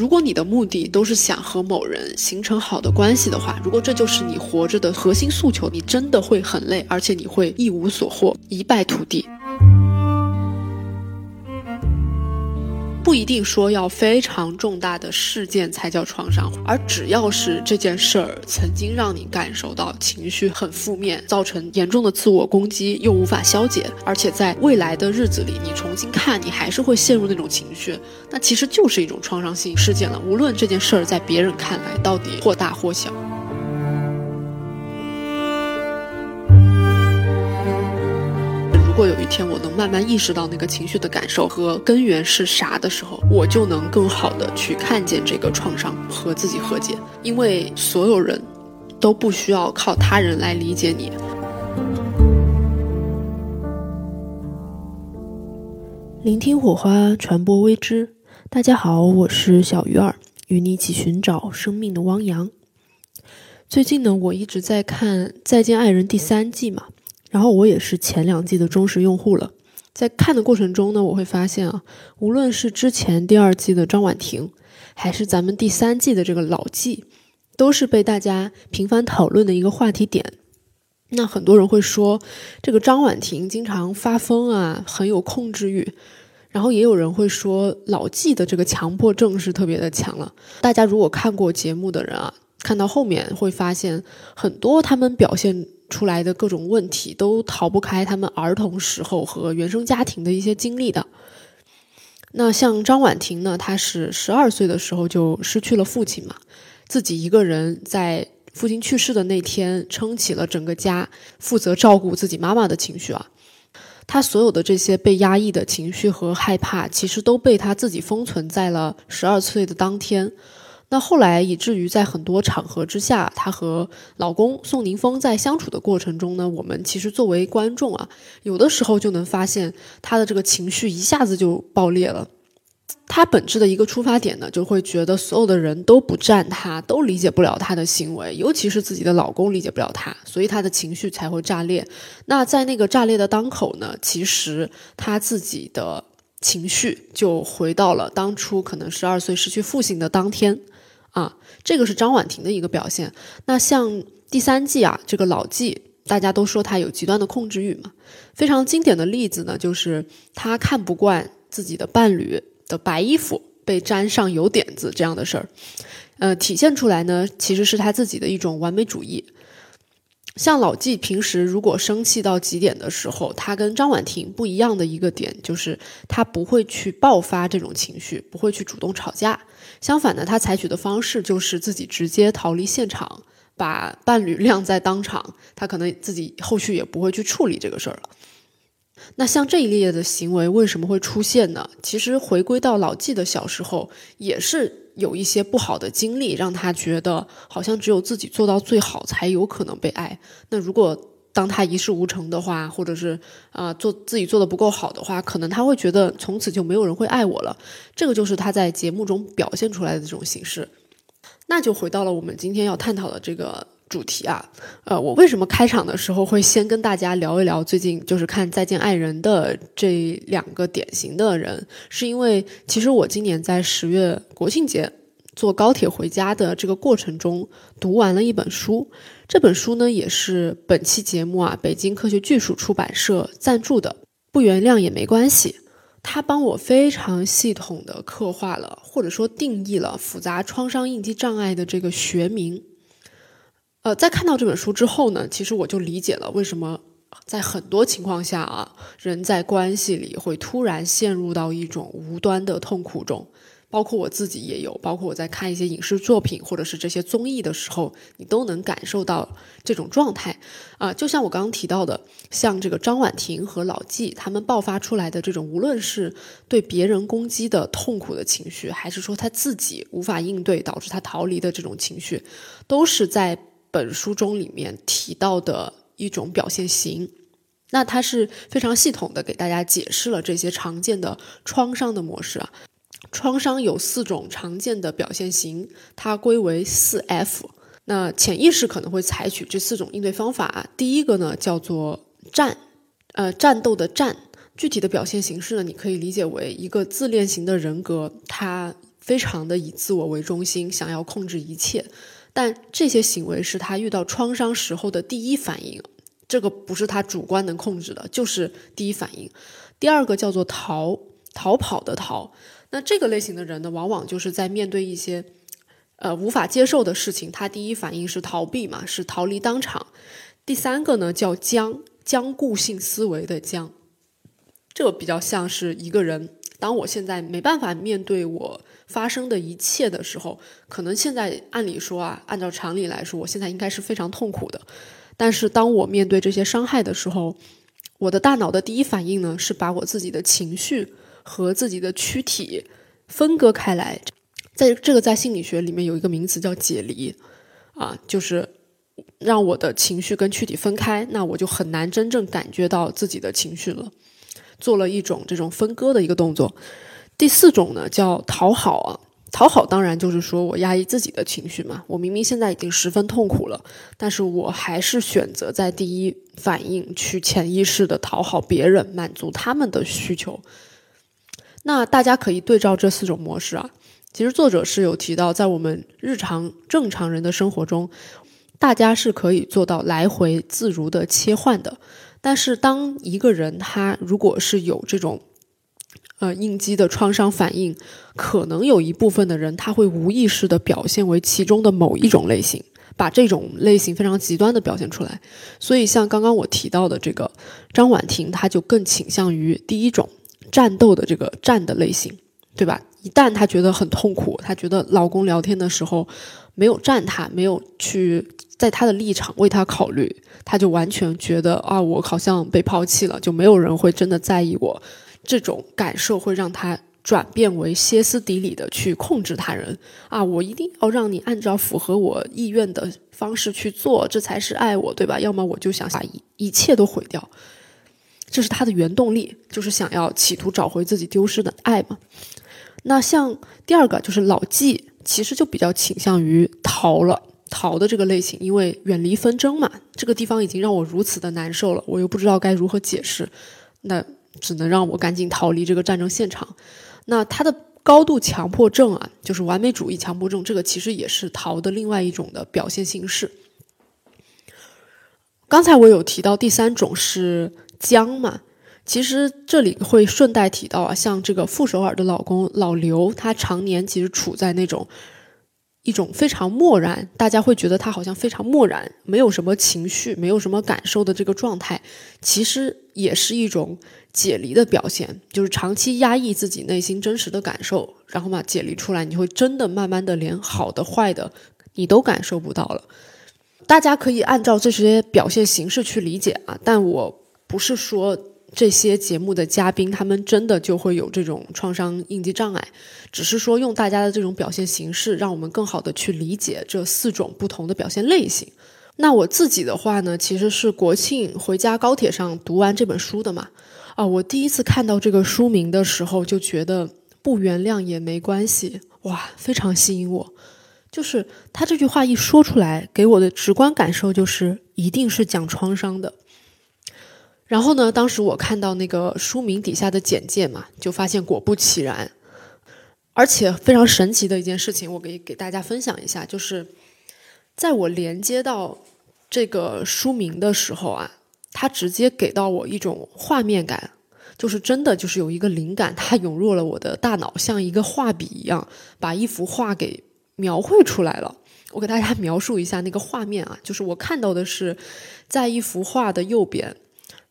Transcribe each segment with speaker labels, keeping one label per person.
Speaker 1: 如果你的目的都是想和某人形成好的关系的话，如果这就是你活着的核心诉求，你真的会很累，而且你会一无所获，一败涂地。不一定说要非常重大的事件才叫创伤，而只要是这件事儿曾经让你感受到情绪很负面，造成严重的自我攻击，又无法消解，而且在未来的日子里你重新看，你还是会陷入那种情绪，那其实就是一种创伤性事件了。无论这件事儿在别人看来到底或大或小。天我能慢慢意识到那个情绪的感受和根源是啥的时候，我就能更好的去看见这个创伤和自己和解。因为所有人都不需要靠他人来理解你。
Speaker 2: 聆听火花，传播微知。大家好，我是小鱼儿，与你一起寻找生命的汪洋。最近呢，我一直在看《再见爱人》第三季嘛。然后我也是前两季的忠实用户了，在看的过程中呢，我会发现啊，无论是之前第二季的张婉婷，还是咱们第三季的这个老纪，都是被大家频繁讨论的一个话题点。那很多人会说，这个张婉婷经常发疯啊，很有控制欲，然后也有人会说老纪的这个强迫症是特别的强了。大家如果看过节目的人啊，看到后面会发现很多他们表现。出来的各种问题都逃不开他们儿童时候和原生家庭的一些经历的。那像张婉婷呢，她是十二岁的时候就失去了父亲嘛，自己一个人在父亲去世的那天撑起了整个家，负责照顾自己妈妈的情绪啊。她所有的这些被压抑的情绪和害怕，其实都被她自己封存在了十二岁的当天。那后来以至于在很多场合之下，她和老公宋宁峰在相处的过程中呢，我们其实作为观众啊，有的时候就能发现她的这个情绪一下子就爆裂了。她本质的一个出发点呢，就会觉得所有的人都不站她，都理解不了她的行为，尤其是自己的老公理解不了她，所以她的情绪才会炸裂。那在那个炸裂的当口呢，其实她自己的情绪就回到了当初可能十二岁失去父亲的当天。啊，这个是张婉婷的一个表现。那像第三季啊，这个老纪，大家都说他有极端的控制欲嘛。非常经典的例子呢，就是他看不惯自己的伴侣的白衣服被沾上油点子这样的事儿。呃，体现出来呢，其实是他自己的一种完美主义。像老纪平时如果生气到极点的时候，他跟张婉婷不一样的一个点就是他不会去爆发这种情绪，不会去主动吵架。相反呢，他采取的方式就是自己直接逃离现场，把伴侣晾在当场，他可能自己后续也不会去处理这个事儿了。那像这一列的行为为什么会出现呢？其实回归到老纪的小时候，也是。有一些不好的经历，让他觉得好像只有自己做到最好，才有可能被爱。那如果当他一事无成的话，或者是啊做自己做的不够好的话，可能他会觉得从此就没有人会爱我了。这个就是他在节目中表现出来的这种形式。那就回到了我们今天要探讨的这个。主题啊，呃，我为什么开场的时候会先跟大家聊一聊最近就是看《再见爱人》的这两个典型的人？是因为其实我今年在十月国庆节坐高铁回家的这个过程中，读完了一本书。这本书呢，也是本期节目啊，北京科学技术出版社赞助的。不原谅也没关系，他帮我非常系统的刻画了，或者说定义了复杂创伤应激障碍的这个学名。呃，在看到这本书之后呢，其实我就理解了为什么在很多情况下啊，人在关系里会突然陷入到一种无端的痛苦中，包括我自己也有，包括我在看一些影视作品或者是这些综艺的时候，你都能感受到这种状态啊。就像我刚刚提到的，像这个张婉婷和老纪他们爆发出来的这种，无论是对别人攻击的痛苦的情绪，还是说他自己无法应对导致他逃离的这种情绪，都是在。本书中里面提到的一种表现型，那它是非常系统的给大家解释了这些常见的创伤的模式啊。创伤有四种常见的表现型，它归为四 F。那潜意识可能会采取这四种应对方法。第一个呢叫做战，呃，战斗的战。具体的表现形式呢，你可以理解为一个自恋型的人格，他
Speaker 1: 非常的以自我为中心，想要控制一切。但这些行为是他遇到创伤时候的第一反应，这个不是他主观能控制的，就是第一反应。第二个叫做逃逃跑的逃，那这个类型的人呢，往往就是在面对一些呃无法接受的事情，他第一反应是逃避嘛，是逃离当场。第三个呢叫僵僵固性思维的僵，这个比较像是一个人。当我现在没办法面对我发生的一切的时候，可能现在按理说啊，按照常理来说，我现在应该是非常痛苦的。但是当我面对这些伤害的时候，我的大脑的第一反应呢，是把我自己的情绪和自己的躯体分割开来。在这个在心理学里面有一个名词叫解离，啊，就是让我的情绪跟躯体分开，那我就很难真正感觉到自己的情绪了。做了一种这种分割的一个动作。第四种呢，叫讨好啊，讨好当然就是说我压抑自己的情绪嘛。我明明现在已经十分痛苦了，但是我还是选择在第一反应去潜意识的讨好别人，满足他们的需求。那大家可以对照这四种模式啊。其实作者是有提到，在我们日常正常人的生活中，大家是可以做到来回自如的切换的。但是，当一个人他如果是有这种，呃，应激的创伤反应，可能有一部分的人他会无意识的表现为其中的某一种类型，把这种类型非常极端的表现出来。所以，像刚刚我提到的这个张婉婷，她就更倾向于第一种战斗的这个战的类型，对吧？一旦她觉得很痛苦，她觉得老公聊天的时候没有站她，没有去。在他的立场为他考虑，他就完全觉得啊，我好像被抛弃了，就没有人会真的在意我。这种感受会让他转变为歇斯底里的去控制他人啊，我一定要让你按照符合我意愿的方式去做，这才是爱我，对吧？要么我就想把一一切都毁掉，这是他的原动力，就是想要企图找回自己丢失的爱嘛。那像第二个就是老纪，其实就比较倾向于逃了。逃的这个类型，因为远离纷争嘛，这个地方已经让我如此的难受了，我又不知道该如何解释，那只能让我赶紧逃离这个战争现场。那他的高度强迫症啊，就是完美主义强迫症，这个其实也是逃的另外一种的表现形式。刚才我有提到第三种是僵嘛，其实这里会顺带提到啊，像这个傅首尔的老公老刘，他常年其实处在那种。一种非常漠然，大家会觉得他好像非常漠然，没有什么情绪，没有什么感受的这个状态，其实也是一种解离的表现，就是长期压抑自己内心真实的感受，然后嘛解离出来，你会真的慢慢的连好的坏的你都感受不到了。大家可以按照这些表现形式去理解啊，但我不是说。这些节目的嘉宾，他们真的就会有这种创伤应激障碍，只是说用大家的这种表现形式，让我们更好的去理解这四种不同的表现类型。那我自己的话呢，其实是国庆回家高铁上读完这本书的嘛。啊，我第一次看到这个书名的时候，就觉得不原谅也没关系，哇，非常吸引我。就是他这句话一说出来，给我的直观感受就是，一定是讲创伤的。然后呢？当时我看到那个书名底下的简介嘛，就发现果不其然，而且非常神奇的一件事情，我给给大家分享一下，就是在我连接到这个书名的时候啊，它直接给到我一种画面感，就是真的就是有一个灵感，它涌入了我的大脑，像一个画笔一样，把一幅画给描绘出来了。我给大家描述一下那个画面啊，就是我看到的是在一幅画的右边。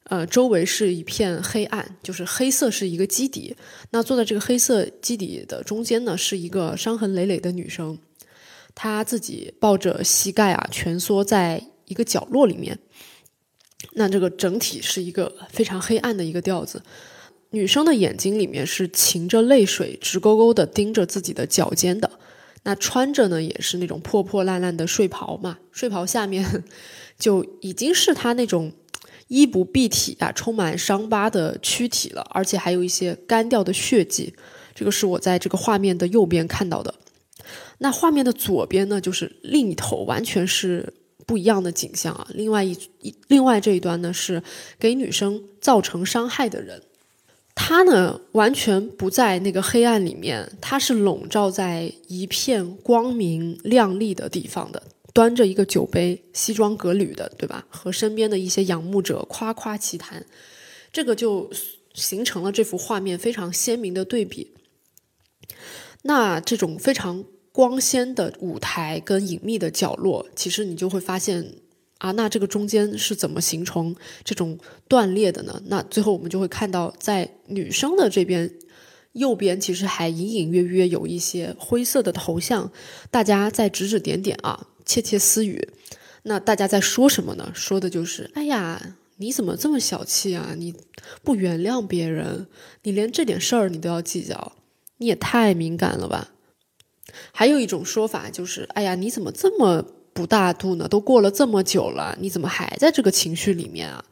Speaker 1: 呃，周围是一片黑暗，就是黑色是一个基底。那坐在这个黑色基底的中间呢，是一个伤痕累累的女生，她自己抱着膝盖啊，蜷缩在一个角落里面。那这个整体是一个非常黑暗的一个调子。女生的眼睛里面是噙着泪水，直勾勾的盯着自己的脚尖的。那穿着呢，也是那种破破烂烂的睡袍嘛，睡袍下面 就已经是她那种。衣不蔽体啊，充满伤疤的躯体了，而且还有一些干掉的血迹。这个是我在这个画面的右边看到的。那画面的左边呢，就是另一头，完全是不一样的景象啊。另外一一另外这一端呢，是给女生造成伤害的人。他呢，完全不在那个黑暗里面，他是笼罩在一片光明亮丽的地方的，端着一个酒杯，西装革履的，对吧？和身边的一些仰慕者夸夸其谈，这个就形成了这幅画面非常鲜明的对比。那这种非常光鲜的舞台跟隐秘的角落，其实你就会发现。啊，那这个中间是怎么形成这种断裂的呢？那最后我们就会看到，在女生的这边右边，其实还隐隐约约有一些灰色的头像，大家在指指点点啊，窃窃私语。那大家在说什么呢？说的就是：哎呀，你怎么这么小气啊？你不原谅别人，你连这点事儿你都要计较，你也太敏感了吧？还有一种说法就是：哎呀，你怎么这么……不大度呢？都过了这么久了，你怎么还在这个情绪里面啊？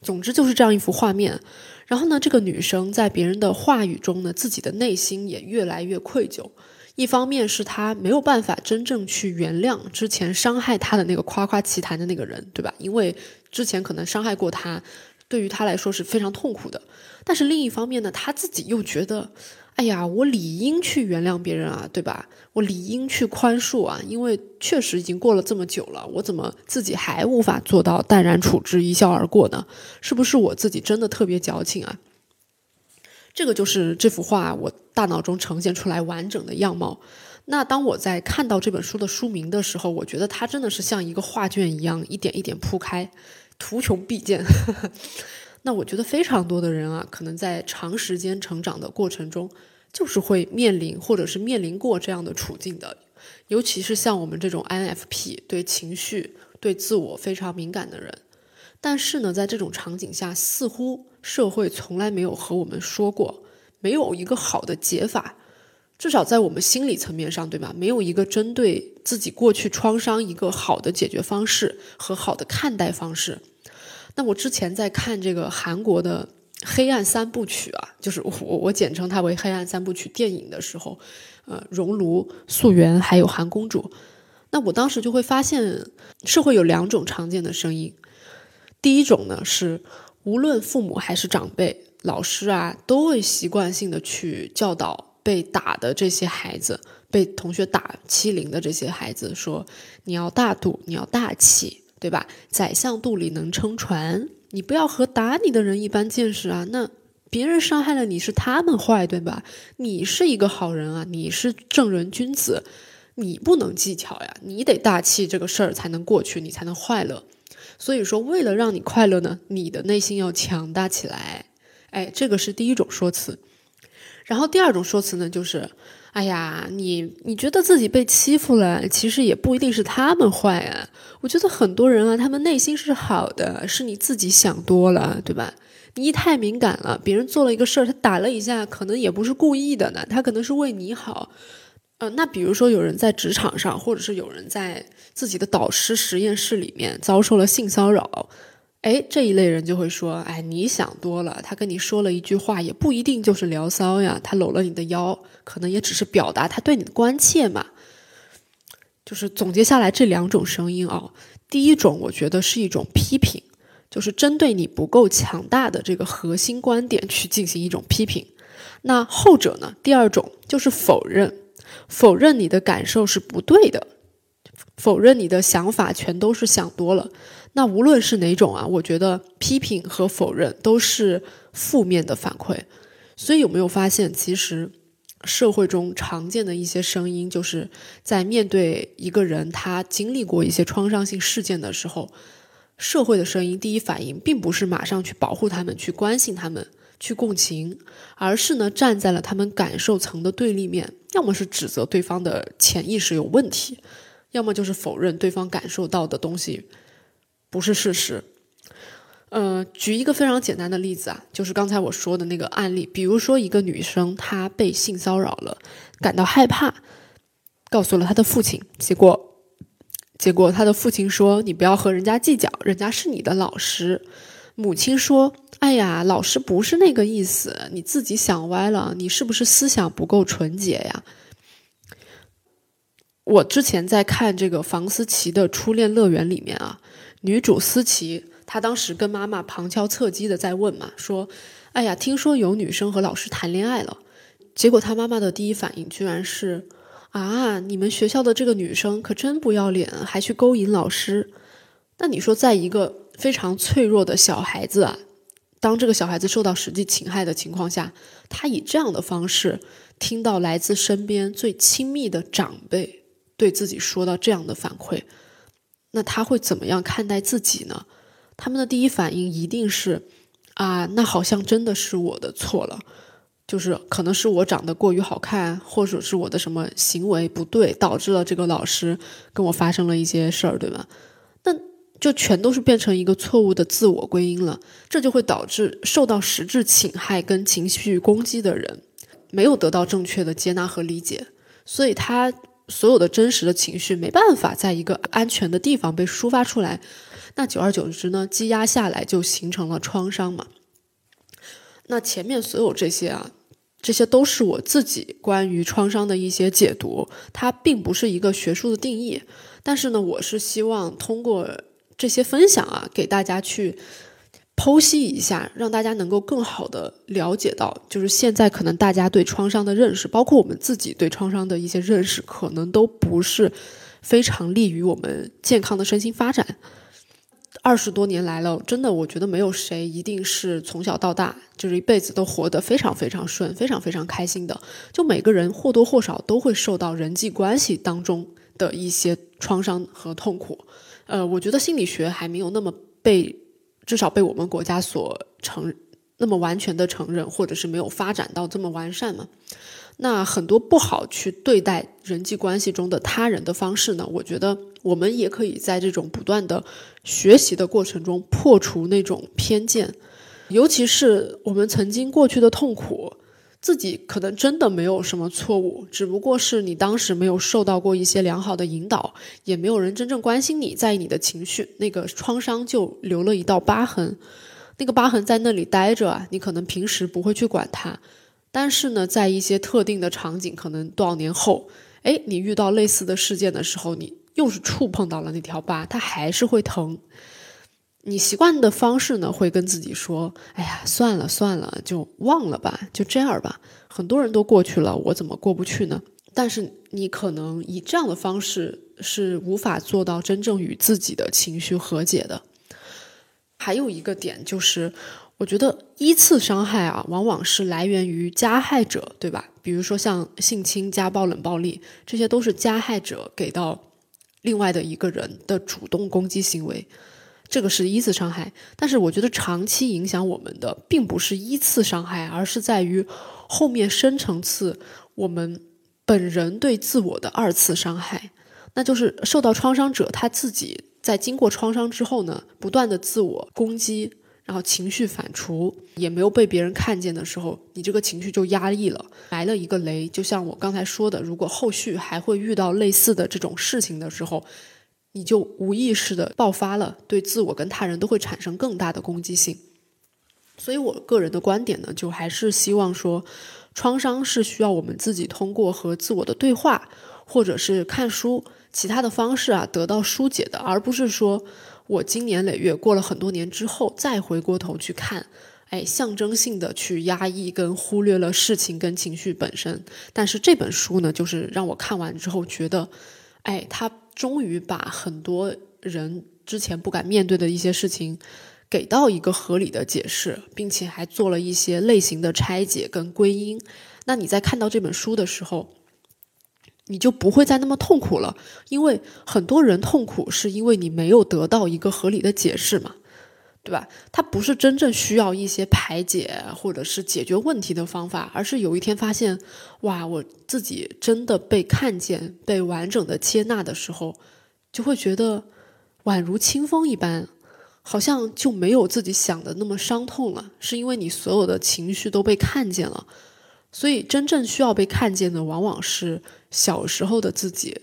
Speaker 1: 总之就是这样一幅画面。然后呢，这个女生在别人的话语中呢，自己的内心也越来越愧疚。一方面是他没有办法真正去原谅之前伤害他的那个夸夸其谈的那个人，对吧？因为之前可能伤害过他，对于他来说是非常痛苦的。但是另一方面呢，他自己又觉得。哎呀，我理应去原谅别人啊，对吧？我理应去宽恕啊，因为确实已经过了这么久了，我怎么自己还无法做到淡然处之、一笑而过呢？是不是我自己真的特别矫情啊？这个就是这幅画我大脑中呈现出来完整的样貌。那当我在看到这本书的书名的时候，我觉得它真的是像一个画卷一样，一点一点铺开，图穷匕见。那我觉得非常多的人啊，可能在长时间成长的过程中，就是会面临或者是面临过这样的处境的，尤其是像我们这种 INFP 对情绪、对自我非常敏感的人。但是呢，在这种场景下，似乎社会从来没有和我们说过，没有一个好的解法，至少在我们心理层面上，对吧？没有一个针对自己过去创伤一个好的解决方式和好的看待方式。那我之前在看这个韩国的黑暗三部曲啊，就是我我简称它为黑暗三部曲电影的时候，呃，熔炉、素媛还有韩公主，那我当时就会发现，社会有两种常见的声音。第一种呢是，无论父母还是长辈、老师啊，都会习惯性的去教导被打的这些孩子，被同学打欺凌的这些孩子，说你要大度，你要大气。对吧？宰相肚里能撑船，你不要和打你的人一般见识啊！那别人伤害了你是他们坏，对吧？你是一个好人啊，你是正人君子，你不能技巧呀，你得大气，这个事儿才能过去，你才能快乐。所以说，为了让你快乐呢，你的内心要强大起来。哎，这个是第一种说辞。然后第二种说辞呢，就是。哎呀，你你觉得自己被欺负了，其实也不一定是他们坏啊。我觉得很多人啊，他们内心是好的，是你自己想多了，对吧？你太敏感了，别人做了一个事儿，他打了一下，可能也不是故意的呢，他可能是为你好。呃，那比如说有人在职场上，或者是有人在自己的导师实验室里面遭受了性骚扰。哎，这一类人就会说：“哎，你想多了。他跟你说了一句话，也不一定就是聊骚呀。他搂了你的腰，可能也只是表达他对你的关切嘛。”就是总结下来这两种声音啊，第一种我觉得是一种批评，就是针对你不够强大的这个核心观点去进行一种批评。那后者呢？第二种就是否认，否认你的感受是不对的，否认你的想法全都是想多了。那无论是哪种啊，我觉得批评和否认都是负面的反馈。所以有没有发现，其实社会中常见的一些声音，就是在面对一个人他经历过一些创伤性事件的时候，社会的声音第一反应并不是马上去保护他们、去关心他们、去共情，而是呢站在了他们感受层的对立面，要么是指责对方的潜意识有问题，要么就是否认对方感受到的东西。不是事实，呃，举一个非常简单的例子啊，就是刚才我说的那个案例，比如说一个女生她被性骚扰了，感到害怕，告诉了她的父亲，结果，结果她的父亲说：“你不要和人家计较，人家是你的老师。”母亲说：“哎呀，老师不是那个意思，你自己想歪了，你是不是思想不够纯洁呀？”我之前在看这个房思琪的《初恋乐园》里面啊。女主思琪，她当时跟妈妈旁敲侧击的在问嘛，说：“哎呀，听说有女生和老师谈恋爱了。”结果她妈妈的第一反应居然是：“啊，你们学校的这个女生可真不要脸，还去勾引老师。”那你说，在一个非常脆弱的小孩子啊，当这个小孩子受到实际侵害的情况下，他以这样的方式听到来自身边最亲密的长辈对自己说到这样的反馈，那他会怎么样看待自己呢？他们的第一反应一定是：啊，那好像真的是我的错了，就是可能是我长得过于好看，或者是我的什么行为不对，导致了这个老师跟我发生了一些事儿，对吧？就全都是变成一个错误的自我归因了，这就会导致受到实质侵害跟情绪攻击的人没有得到正确的接纳和理解，所以他所有的真实的情绪没办法在一个安全的地方被抒发出来。那久而久之呢，积压下来就形成了创伤嘛。那前面所有这些啊，这些都是我自己关于创伤的一些解读，它并不是一个学术的定义。但是呢，我是希望通过这些分享啊，给大家去剖析一下，让大家能够更好的了解到，就是现在可能大家对创伤的认识，包括我们自己对创伤的一些认识，可能都不是非常利于我们健康的身心发展。二十多年来了，真的，我觉得没有谁一定是从小到大就是一辈子都活得非常非常顺、非常非常开心的。就每个人或多或少都会受到人际关系当中的一些创伤和痛苦。呃，我觉得心理学还没有那么被，至少被我们国家所承那么完全的承认，或者是没有发展到这么完善嘛。那很多不好去对待人际关系中的他人的方式呢？我觉得我们也可以在这种不断的学习的过程中破除那种偏见，尤其是我们曾经过去的痛苦，自己可能真的没有什么错误，只不过是你当时没有受到过一些良好的引导，也没有人真正关心你在意你的情绪，那个创伤就留了一道疤痕，那个疤痕在那里待着啊，你可能平时不会去管它。但是呢，在一些特定的场景，可能多少年后，哎，你遇到类似的事件的时候，你又是触碰到了那条疤，它还是会疼。你习惯的方式呢，会跟自己说：“哎呀，算了算了，就忘了吧，就这样吧。”很多人都过去了，我怎么过不去呢？但是你可能以这样的方式是无法做到真正与自己的情绪和解的。还有一个点就是。我觉得一次伤害啊，往往是来源于加害者，对吧？比如说像性侵、家暴、冷暴力，这些都是加害者给到另外的一个人的主动攻击行为，这个是一次伤害。但是我觉得长期影响我们的，并不是一次伤害，而是在于后面深层次我们本人对自我的二次伤害，那就是受到创伤者他自己在经过创伤之后呢，不断的自我攻击。然后情绪反刍，也没有被别人看见的时候，你这个情绪就压抑了，埋了一个雷。就像我刚才说的，如果后续还会遇到类似的这种事情的时候，你就无意识的爆发了，对自我跟他人都会产生更大的攻击性。所以我个人的观点呢，就还是希望说，创伤是需要我们自己通过和自我的对话，或者是看书，其他的方式啊得到疏解的，而不是说。我经年累月过了很多年之后，再回过头去看，哎，象征性的去压抑跟忽略了事情跟情绪本身。但是这本书呢，就是让我看完之后觉得，哎，他终于把很多人之前不敢面对的一些事情，给到一个合理的解释，并且还做了一些类型的拆解跟归因。那你在看到这本书的时候，你就不会再那么痛苦了，因为很多人痛苦是因为你没有得到一个合理的解释嘛，对吧？他不是真正需要一些排解或者是解决问题的方法，而是有一天发现，哇，我自己真的被看见、被完整的接纳的时候，就会觉得宛如清风一般，好像就没有自己想的那么伤痛了，是因为你所有的情绪都被看见了。所以，真正需要被看见的，往往是小时候的自己。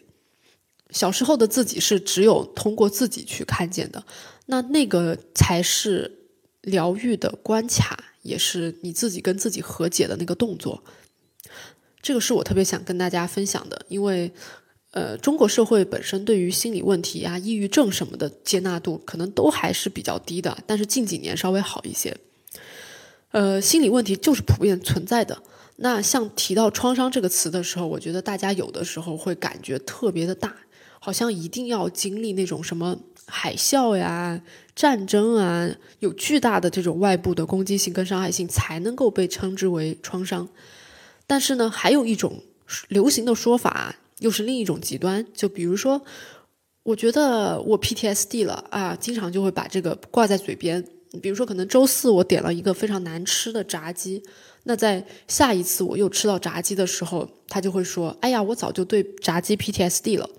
Speaker 1: 小时候的自己是只有通过自己去看见的，那那个才是疗愈的关卡，也是你自己跟自己和解的那个动作。这个是我特别想跟大家分享的，因为，呃，中国社会本身对于心理问题啊、抑郁症什么的接纳度可能都还是比较低的，但是近几年稍微好一些。呃，心理问题就是普遍存在的。那像提到创伤这个词的时候，我觉得大家有的时候会感觉特别的大，好像一定要经历那种什么海啸呀、战争啊，有巨大的这种外部的攻击性跟伤害性，才能够被称之为创伤。但是呢，还有一种流行的说法，又是另一种极端，就比如说，我觉得我 PTSD 了啊，经常就会把这个挂在嘴边。比如说，可能周四我点了一个非常难吃的炸鸡，那在下一次我又吃到炸鸡的时候，他就会说：“哎呀，我早就对炸鸡 PTSD 了。”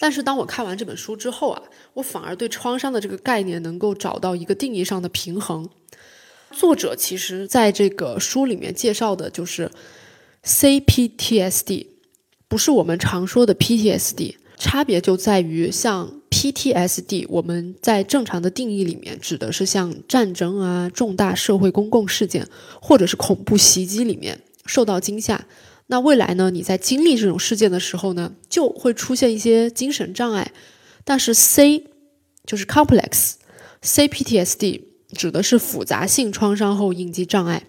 Speaker 1: 但是当我看完这本书之后啊，我反而对创伤的这个概念能够找到一个定义上的平衡。作者其实在这个书里面介绍的就是 CPTSD，不是我们常说的 PTSD，差别就在于像。PTSD，我们在正常的定义里面指的是像战争啊、重大社会公共事件或者是恐怖袭击里面受到惊吓。那未来呢？你在经历这种事件的时候呢，就会出现一些精神障碍。但是 C 就是 Complex，CPTSD 指的是复杂性创伤后应激障碍。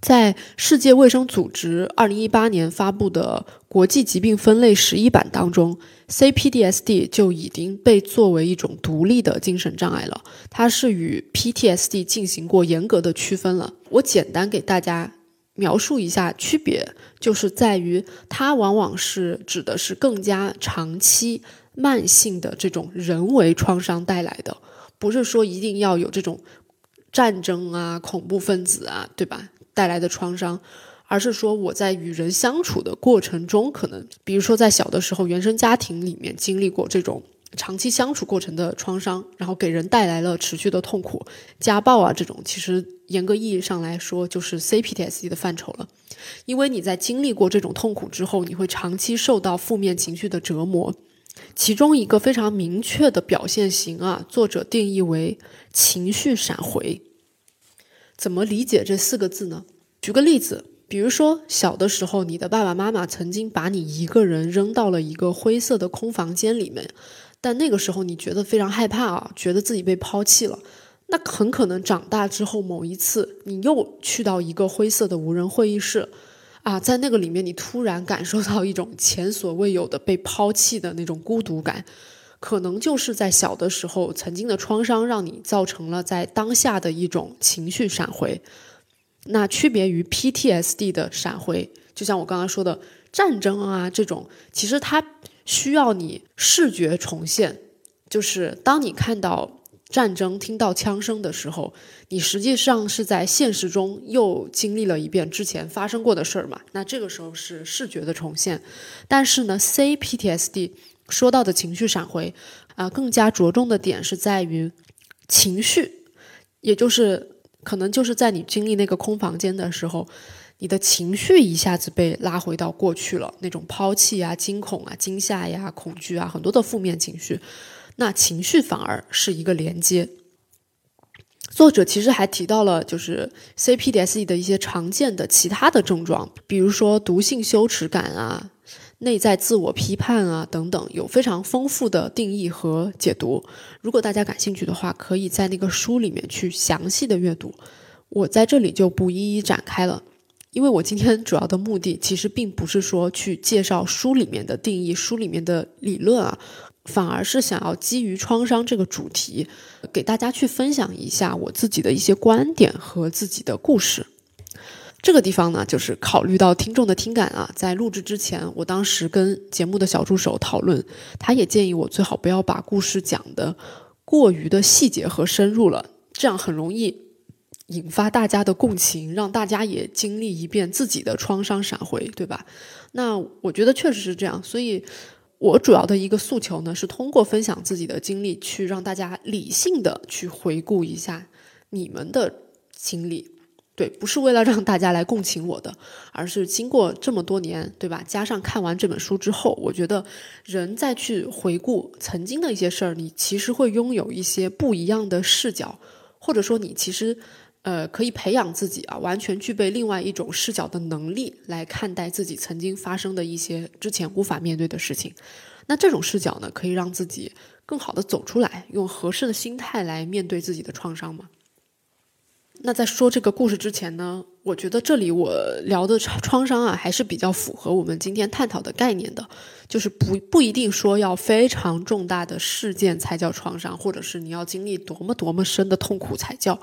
Speaker 1: 在世界卫生组织二零一八年发布的国际疾病分类十一版当中，CPTSD 就已经被作为一种独立的精神障碍了。它是与 PTSD 进行过严格的区分了。我简单给大家描述一下区别，就是在于它往往是指的是更加长期、慢性的这种人为创伤带来的，不是说一定要有这种战争啊、恐怖分子啊，对吧？带来的创伤，而是说我在与人相处的过程中，可能比如说在小的时候，原生家庭里面经历过这种长期相处过程的创伤，然后给人带来了持续的痛苦，家暴啊这种，其实严格意义上来说就是 CPTSD 的范畴了。因为你在经历过这种痛苦之后，你会长期受到负面情绪的折磨，其中一个非常明确的表现型啊，作者定义为情绪闪回。怎么理解这四个字呢？举个例子，比如说小的时候，你的爸爸妈妈曾经把你一个人扔到了一个灰色的空房间里面，但那个时候你觉得非常害怕啊，觉得自己被抛弃了。那很可能长大之后某一次，你又去到一个灰色的无人会议室，啊，在那个里面，你突然感受到一种前所未有的被抛弃的那种孤独感。可能就是在小的时候曾经的创伤，让你造成了在当下的一种情绪闪回。那区别于 PTSD 的闪回，就像我刚刚说的战争啊这种，其实它需要你视觉重现，就是当你看到战争、听到枪声的时候，你实际上是在现实中又经历了一遍之前发生过的事儿嘛。那这个时候是视觉的重现，但是呢，CPTSD。说到的情绪闪回，啊，更加着重的点是在于情绪，也就是可能就是在你经历那个空房间的时候，你的情绪一下子被拉回到过去了，那种抛弃啊、惊恐啊、惊吓呀、恐惧啊，很多的负面情绪，那情绪反而是一个连接。作者其实还提到了，就是 CPDSE 的一些常见的其他的症状，比如说毒性羞耻感啊。内在自我批判啊，等等，有非常丰富的定义和解读。如果大家感兴趣的话，可以在那个书里面去详细的阅读。我在这里就不一一展开了，因为我今天主要的目的其实并不是说去介绍书里面的定义、书里面的理论啊，反而是想要基于创伤这个主题，给大家去分享一下我自己的一些观点和自己的故事。这个地方呢，就是考虑到听众的听感啊，在录制之前，我当时跟节目的小助手讨论，他也建议我最好不要把故事讲的过于的细节和深入了，这样很容易引发大家的共情，让大家也经历一遍自己的创伤闪回，对吧？那我觉得确实是这样，所以我主要的一个诉求呢，是通过分享自己的经历，去让大家理性的去回顾一下你们的经历。对，不是为了让大家来共情我的，而是经过这么多年，对吧？加上看完这本书之后，我觉得人再去回顾曾经的一些事儿，你其实会拥有一些不一样的视角，或者说你其实，呃，可以培养自己啊，完全具备另外一种视角的能力来看待自己曾经发生的一些之前无法面对的事情。那这种视角呢，可以让自己更好的走出来，用合适的心态来面对自己的创伤吗？那在说这个故事之前呢，我觉得这里我聊的创伤啊，还是比较符合我们今天探讨的概念的，就是不不一定说要非常重大的事件才叫创伤，或者是你要经历多么多么深的痛苦才叫，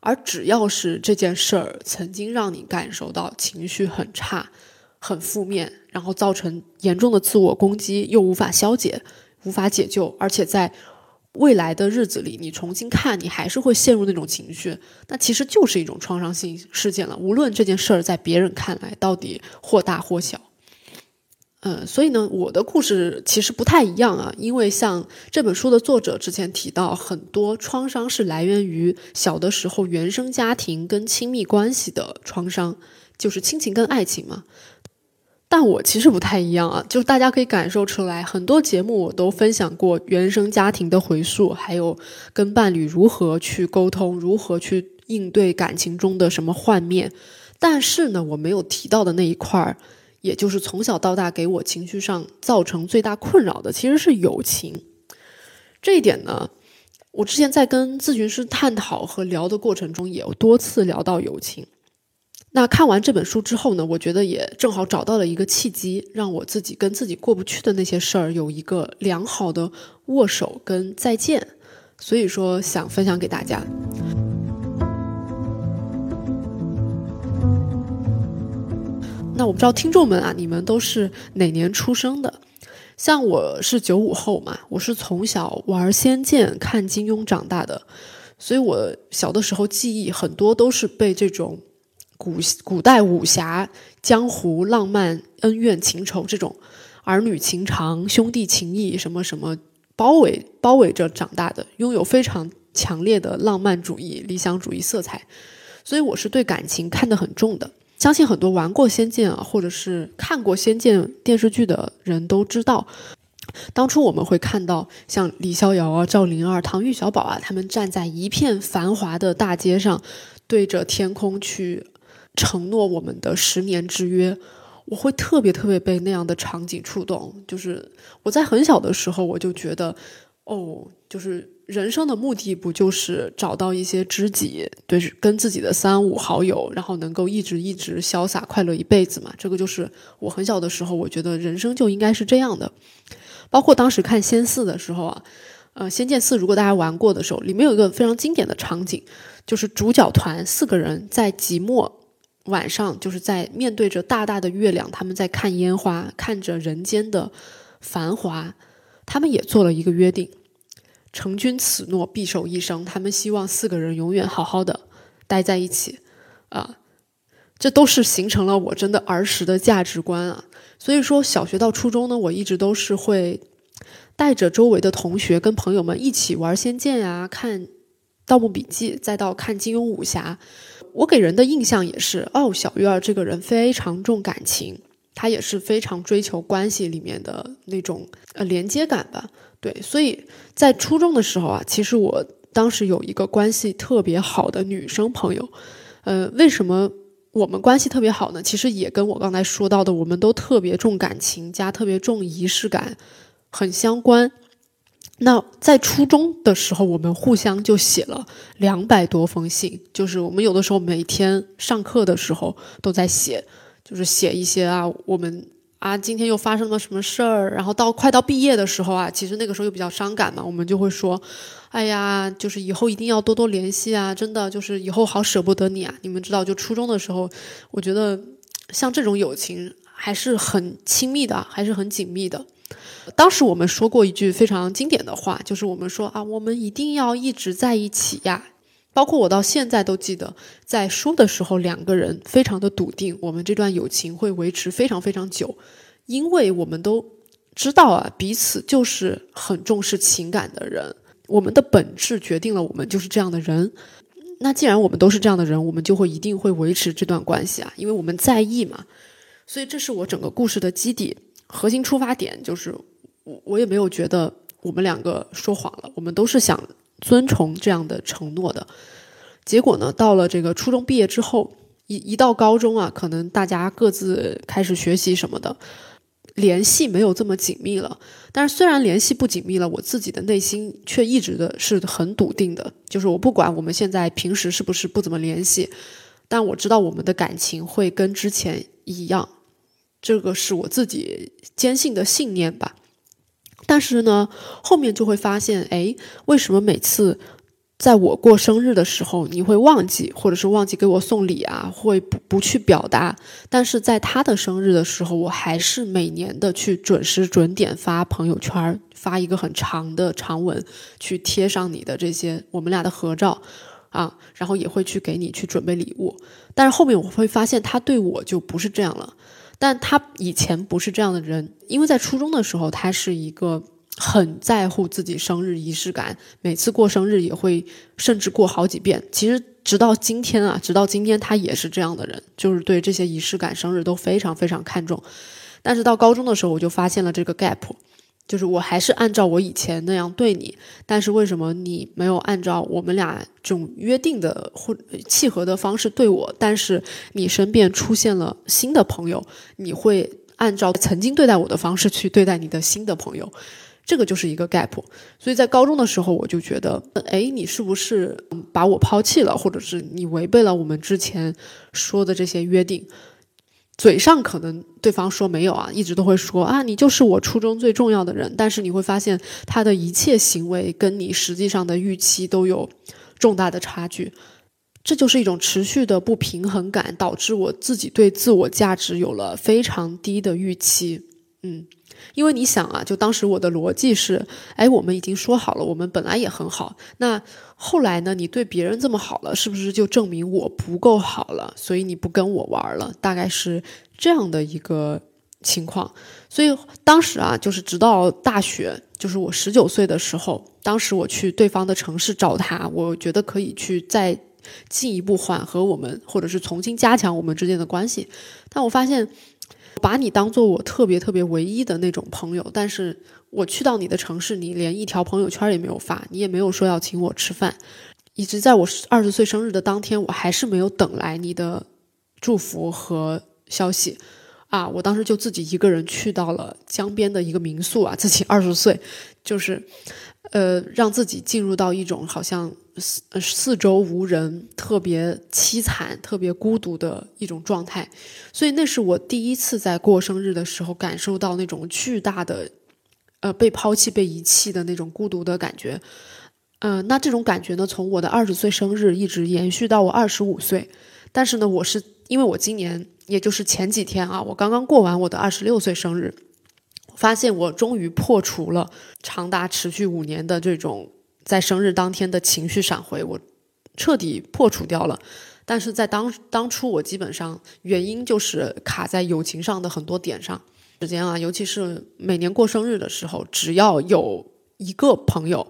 Speaker 1: 而只要是这件事儿曾经让你感受到情绪很差、很负面，然后造成严重的自我攻击，又无法消解、无法解救，而且在。未来的日子里，你重新看，你还是会陷入那种情绪，那其实就是一种创伤性事件了。无论这件事儿在别人看来到底或大或小，嗯，所以呢，我的故事其实不太一样啊。因为像这本书的作者之前提到，很多创伤是来源于小的时候原生家庭跟亲密关系的创伤，就是亲情跟爱情嘛。但我其实不太一样啊，就是大家可以感受出来，很多节目我都分享过原生家庭的回溯，还有跟伴侣如何去沟通，如何去应对感情中的什么幻灭。但是呢，我没有提到的那一块儿，也就是从小到大给我情绪上造成最大困扰的，其实是友情。这一点呢，我之前在跟咨询师探讨和聊的过程中，也有多次聊到友情。那看完这本书之后呢，我觉得也正好找到了一个契机，让我自己跟自己过不去的那些事儿有一个良好的握手跟再见，所以说想分享给大家。那我不知道听众们啊，你们都是哪年出生的？像我是九五后嘛，我是从小玩《仙剑》看金庸长大的，所以我小的时候记忆很多都是被这种。古古代武侠、江湖浪漫、恩怨情仇这种儿女情长、兄弟情谊什么什么包围包围着长大的，拥有非常强烈的浪漫主义、理想主义色彩，所以我是对感情看得很重的。相信很多玩过《仙剑》啊，或者是看过《仙剑》电视剧的人都知道，当初我们会看到像李逍遥啊、赵灵儿、唐钰小宝啊，他们站在一片繁华的大街上，对着天空去。承诺我们的十年之约，我会特别特别被那样的场景触动。就是我在很小的时候，我就觉得，哦，就是人生的目的不就是找到一些知己，对，跟自己的三五好友，然后能够一直一直潇洒快乐一辈子嘛？这个就是我很小的时候，我觉得人生就应该是这样的。包括当时看《仙四》的时候啊，呃，《仙剑四》如果大家玩过的时候，里面有一个非常经典的场景，就是主角团四个人在即墨。晚上就是在面对着大大的月亮，他们在看烟花，看着人间的繁华。他们也做了一个约定，成君此诺，必守一生。他们希望四个人永远好好的待在一起。啊，这都是形成了我真的儿时的价值观啊。所以说，小学到初中呢，我一直都是会带着周围的同学跟朋友们一起玩《仙剑》呀，看《盗墓笔记》，再到看金庸武侠。我给人的印象也是，哦，小鱼儿这个人非常重感情，他也是非常追求关系里面的那种呃连接感吧。对，所以在初中的时候啊，其实我当时有一个关系特别好的女生朋友，呃，为什么我们关系特别好呢？其实也跟我刚才说到的，我们都特别重感情加特别重仪式感很相关。那在初中的时候，我们互相就写了两百多封信，就是我们有的时候每天上课的时候都在写，就是写一些啊，我们啊今天又发生了什么事儿，然后到快到毕业的时候啊，其实那个时候又比较伤感嘛，我们就会说，哎呀，就是以后一定要多多联系啊，真的就是以后好舍不得你啊。你们知道，就初中的时候，我觉得像这种友情还是很亲密的，还是很紧密的。当时我们说过一句非常经典的话，就是我们说啊，我们一定要一直在一起呀。包括我到现在都记得，在说的时候，两个人非常的笃定，我们这段友情会维持非常非常久，因为我们都知道啊，彼此就是很重视情感的人，我们的本质决定了我们就是这样的人。那既然我们都是这样的人，我们就会一定会维持这段关系啊，因为我们在意嘛。所以这是我整个故事的基底。核心出发点就是我，我也没有觉得我们两个说谎了，我们都是想遵从这样的承诺的。结果呢，到了这个初中毕业之后，一一到高中啊，可能大家各自开始学习什么的，联系没有这么紧密了。但是虽然联系不紧密了，我自己的内心却一直的是很笃定的，就是我不管我们现在平时是不是不怎么联系，但我知道我们的感情会跟之前一样，这个是我自己坚信的信念吧。但是呢，后面就会发现，哎，为什么每次？在我过生日的时候，你会忘记，或者是忘记给我送礼啊，会不不去表达。但是在他的生日的时候，我还是每年的去准时准点发朋友圈，发一个很长的长文，去贴上你的这些我们俩的合照，啊，然后也会去给你去准备礼物。但是后面我会发现，他对我就不是这样了。但他以前不是这样的人，因为在初中的时候，他是一个。很在乎自己生日仪式感，每次过生日也会甚至过好几遍。其实直到今天啊，直到今天他也是这样的人，就是对这些仪式感、生日都非常非常看重。但是到高中的时候，我就发现了这个 gap，就是我还是按照我以前那样对你，但是为什么你没有按照我们俩这种约定的或契合的方式对我？但是你身边出现了新的朋友，你会按照曾经对待我的方式去对待你的新的朋友。这个就是一个 gap，所以在高中的时候，我就觉得，哎，你是不是把我抛弃了，或者是你违背了我们之前说的这些约定？嘴上可能对方说没有啊，一直都会说啊，你就是我初中最重要的人，但是你会发现他的一切行为跟你实际上的预期都有重大的差距，这就是一种持续的不平衡感，导致我自己对自我价值有了非常低的预期，嗯。因为你想啊，就当时我的逻辑是，哎，我们已经说好了，我们本来也很好，那后来呢，你对别人这么好了，是不是就证明我不够好了？所以你不跟我玩了，大概是这样的一个情况。所以当时啊，就是直到大学，就是我十九岁的时候，当时我去对方的城市找他，我觉得可以去再进一步缓和我们，或者是重新加强我们之间的关系，但我发现。把你当做我特别特别唯一的那种朋友，但是我去到你的城市，你连一条朋友圈也没有发，你也没有说要请我吃饭，一直在我二十岁生日的当天，我还是没有等来你的祝福和消息，啊，我当时就自己一个人去到了江边的一个民宿啊，自己二十岁，就是，呃，让自己进入到一种好像。四四周无人，特别凄惨、特别孤独的一种状态，所以那是我第一次在过生日的时候感受到那种巨大的，呃，被抛弃、被遗弃的那种孤独的感觉。嗯，那这种感觉呢，从我的二十岁生日一直延续到我二十五岁。但是呢，我是因为我今年也就是前几天啊，我刚刚过完我的二十六岁生日，发现我终于破除了长达持续五年的这种。在生日当天的情绪闪回，我彻底破除掉了。但是在当当初，我基本上原因就是卡在友情上的很多点上。时间啊，尤其是每年过生日的时候，只要有一个朋友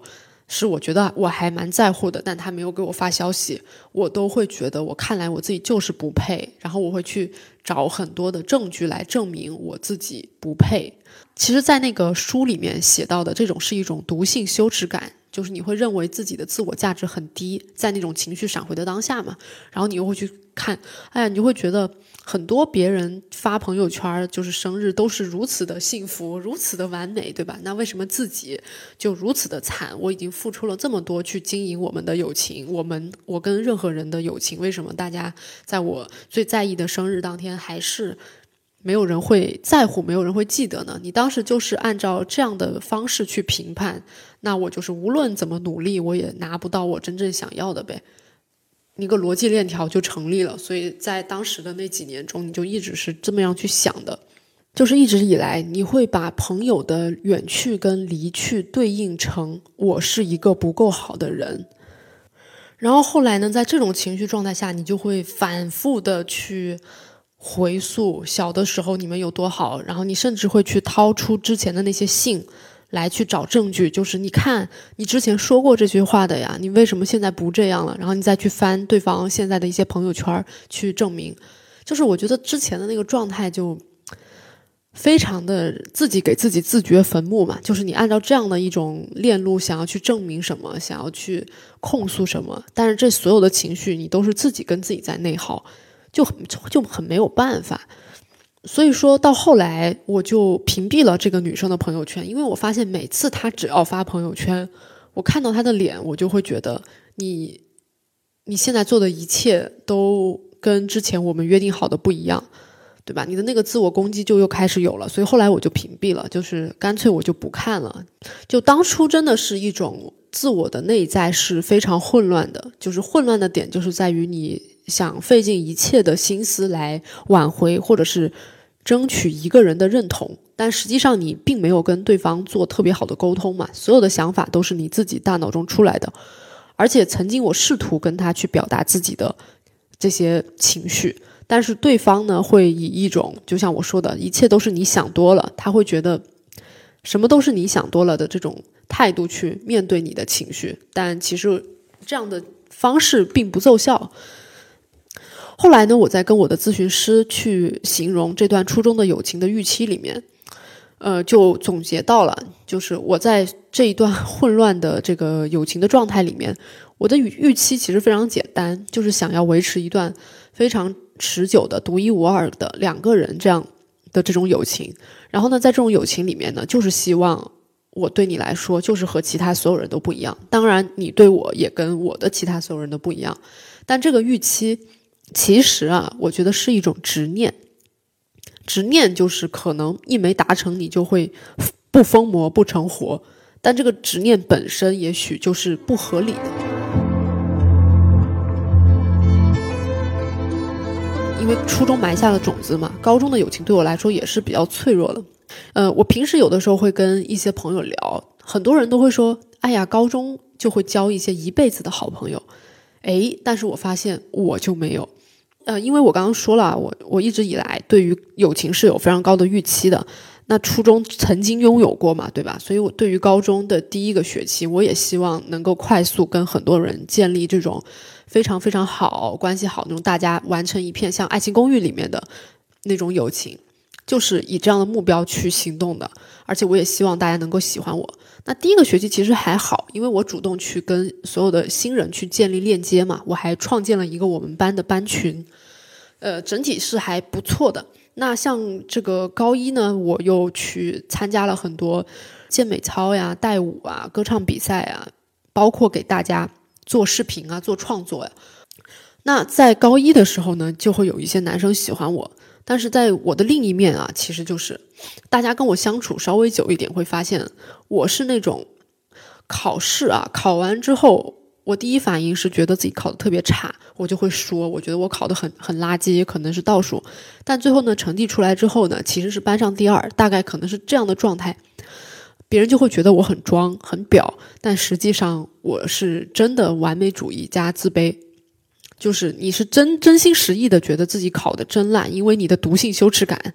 Speaker 1: 是我觉得我还蛮在乎的，但他没有给我发消息，我都会觉得我看来我自己就是不配。然后我会去找很多的证据来证明我自己不配。其实，在那个书里面写到的这种是一种毒性羞耻感。就是你会认为自己的自我价值很低，在那种情绪闪回的当下嘛，然后你又会去看，哎呀，你就会觉得很多别人发朋友圈就是生日都是如此的幸福，如此的完美，对吧？那为什么自己就如此的惨？我已经付出了这么多去经营我们的友情，我们我跟任何人的友情，为什么大家在我最在意的生日当天还是？没有人会在乎，没有人会记得呢。你当时就是按照这样的方式去评判，那我就是无论怎么努力，我也拿不到我真正想要的呗。一个逻辑链条就成立了。所以在当时的那几年中，你就一直是这么样去想的，就是一直以来你会把朋友的远去跟离去对应成我是一个不够好的人。然后后来呢，在这种情绪状态下，你就会反复的去。回溯小的时候你们有多好，然后你甚至会去掏出之前的那些信来去找证据，就是你看你之前说过这句话的呀，你为什么现在不这样了？然后你再去翻对方现在的一些朋友圈去证明，就是我觉得之前的那个状态就非常的自己给自己自掘坟墓嘛，就是你按照这样的一种链路想要去证明什么，想要去控诉什么，但是这所有的情绪你都是自己跟自己在内耗。就很就很没有办法，所以说到后来，我就屏蔽了这个女生的朋友圈，因为我发现每次她只要发朋友圈，我看到她的脸，我就会觉得你你现在做的一切都跟之前我们约定好的不一样，对吧？你的那个自我攻击就又开始有了，所以后来我就屏蔽了，就是干脆我就不看了。就当初真的是一种自我的内在是非常混乱的，就是混乱的点就是在于你。想费尽一切的心思来挽回，或者是争取一个人的认同，但实际上你并没有跟对方做特别好的沟通嘛。所有的想法都是你自己大脑中出来的，而且曾经我试图跟他去表达自己的这些情绪，但是对方呢会以一种就像我说的，一切都是你想多了，他会觉得什么都是你想多了的这种态度去面对你的情绪，但其实这样的方式并不奏效。后来呢，我在跟我的咨询师去形容这段初中的友情的预期里面，呃，就总结到了，就是我在这一段混乱的这个友情的状态里面，我的预预期其实非常简单，就是想要维持一段非常持久的、独一无二的两个人这样的这种友情。然后呢，在这种友情里面呢，就是希望我对你来说就是和其他所有人都不一样，当然你对我也跟我的其他所有人都不一样，但这个预期。其实啊，我觉得是一种执念。执念就是可能一没达成，你就会不疯魔不成活。但这个执念本身也许就是不合理的，因为初中埋下了种子嘛。高中的友情对我来说也是比较脆弱的。呃，我平时有的时候会跟一些朋友聊，很多人都会说：“哎呀，高中就会交一些一辈子的好朋友。”哎，但是我发现我就没有。呃，因为我刚刚说了啊，我我一直以来对于友情是有非常高的预期的。那初中曾经拥有过嘛，对吧？所以我对于高中的第一个学期，我也希望能够快速跟很多人建立这种非常非常好关系好那种大家完成一片像《爱情公寓》里面的那种友情，就是以这样的目标去行动的。而且我也希望大家能够喜欢我。那第一个学期其实还好，因为我主动去跟所有的新人去建立链接嘛，我还创建了一个我们班的班群，呃，整体是还不错的。那像这个高一呢，我又去参加了很多健美操呀、带舞啊、歌唱比赛啊，包括给大家做视频啊、做创作呀。那在高一的时候呢，就会有一些男生喜欢我。但是在我的另一面啊，其实就是大家跟我相处稍微久一点，会发现我是那种考试啊，考完之后，我第一反应是觉得自己考的特别差，我就会说，我觉得我考的很很垃圾，可能是倒数。但最后呢，成绩出来之后呢，其实是班上第二，大概可能是这样的状态，别人就会觉得我很装、很表，但实际上我是真的完美主义加自卑。就是你是真真心实意的觉得自己考的真烂，因为你的毒性羞耻感，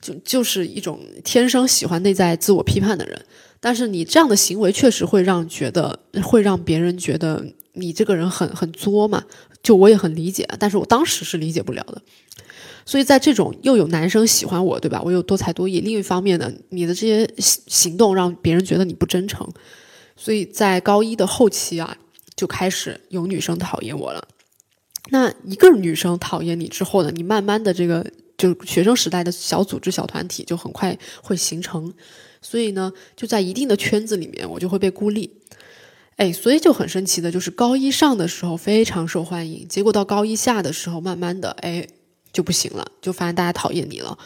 Speaker 1: 就就是一种天生喜欢内在自我批判的人。但是你这样的行为确实会让觉得会让别人觉得你这个人很很作嘛。就我也很理解，但是我当时是理解不了的。所以在这种又有男生喜欢我，对吧？我又多才多艺。另一方面呢，你的这些行动让别人觉得你不真诚。所以在高一的后期啊，就开始有女生讨厌我了。那一个女生讨厌你之后呢，你慢慢的这个就学生时代的小组织、小团体就很快会形成，所以呢，就在一定的圈子里面，我就会被孤立。哎，所以就很神奇的，就是高一上的时候非常受欢迎，结果到高一下的时候，慢慢的哎就不行了，就发现大家讨厌你了。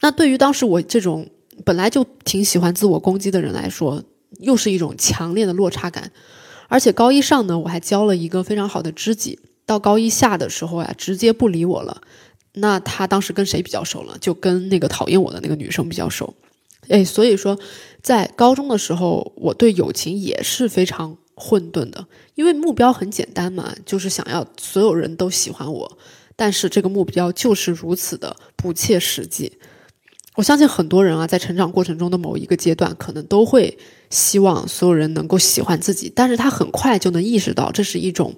Speaker 1: 那对于当时我这种本来就挺喜欢自我攻击的人来说，又是一种强烈的落差感。而且高一上呢，我还交了一个非常好的知己。到高一下的时候呀，直接不理我了。那他当时跟谁比较熟了？就跟那个讨厌我的那个女生比较熟。哎，所以说，在高中的时候，我对友情也是非常混沌的，因为目标很简单嘛，就是想要所有人都喜欢我。但是这个目标就是如此的不切实际。我相信很多人啊，在成长过程中的某一个阶段，可能都会希望所有人能够喜欢自己，但是他很快就能意识到这是一种。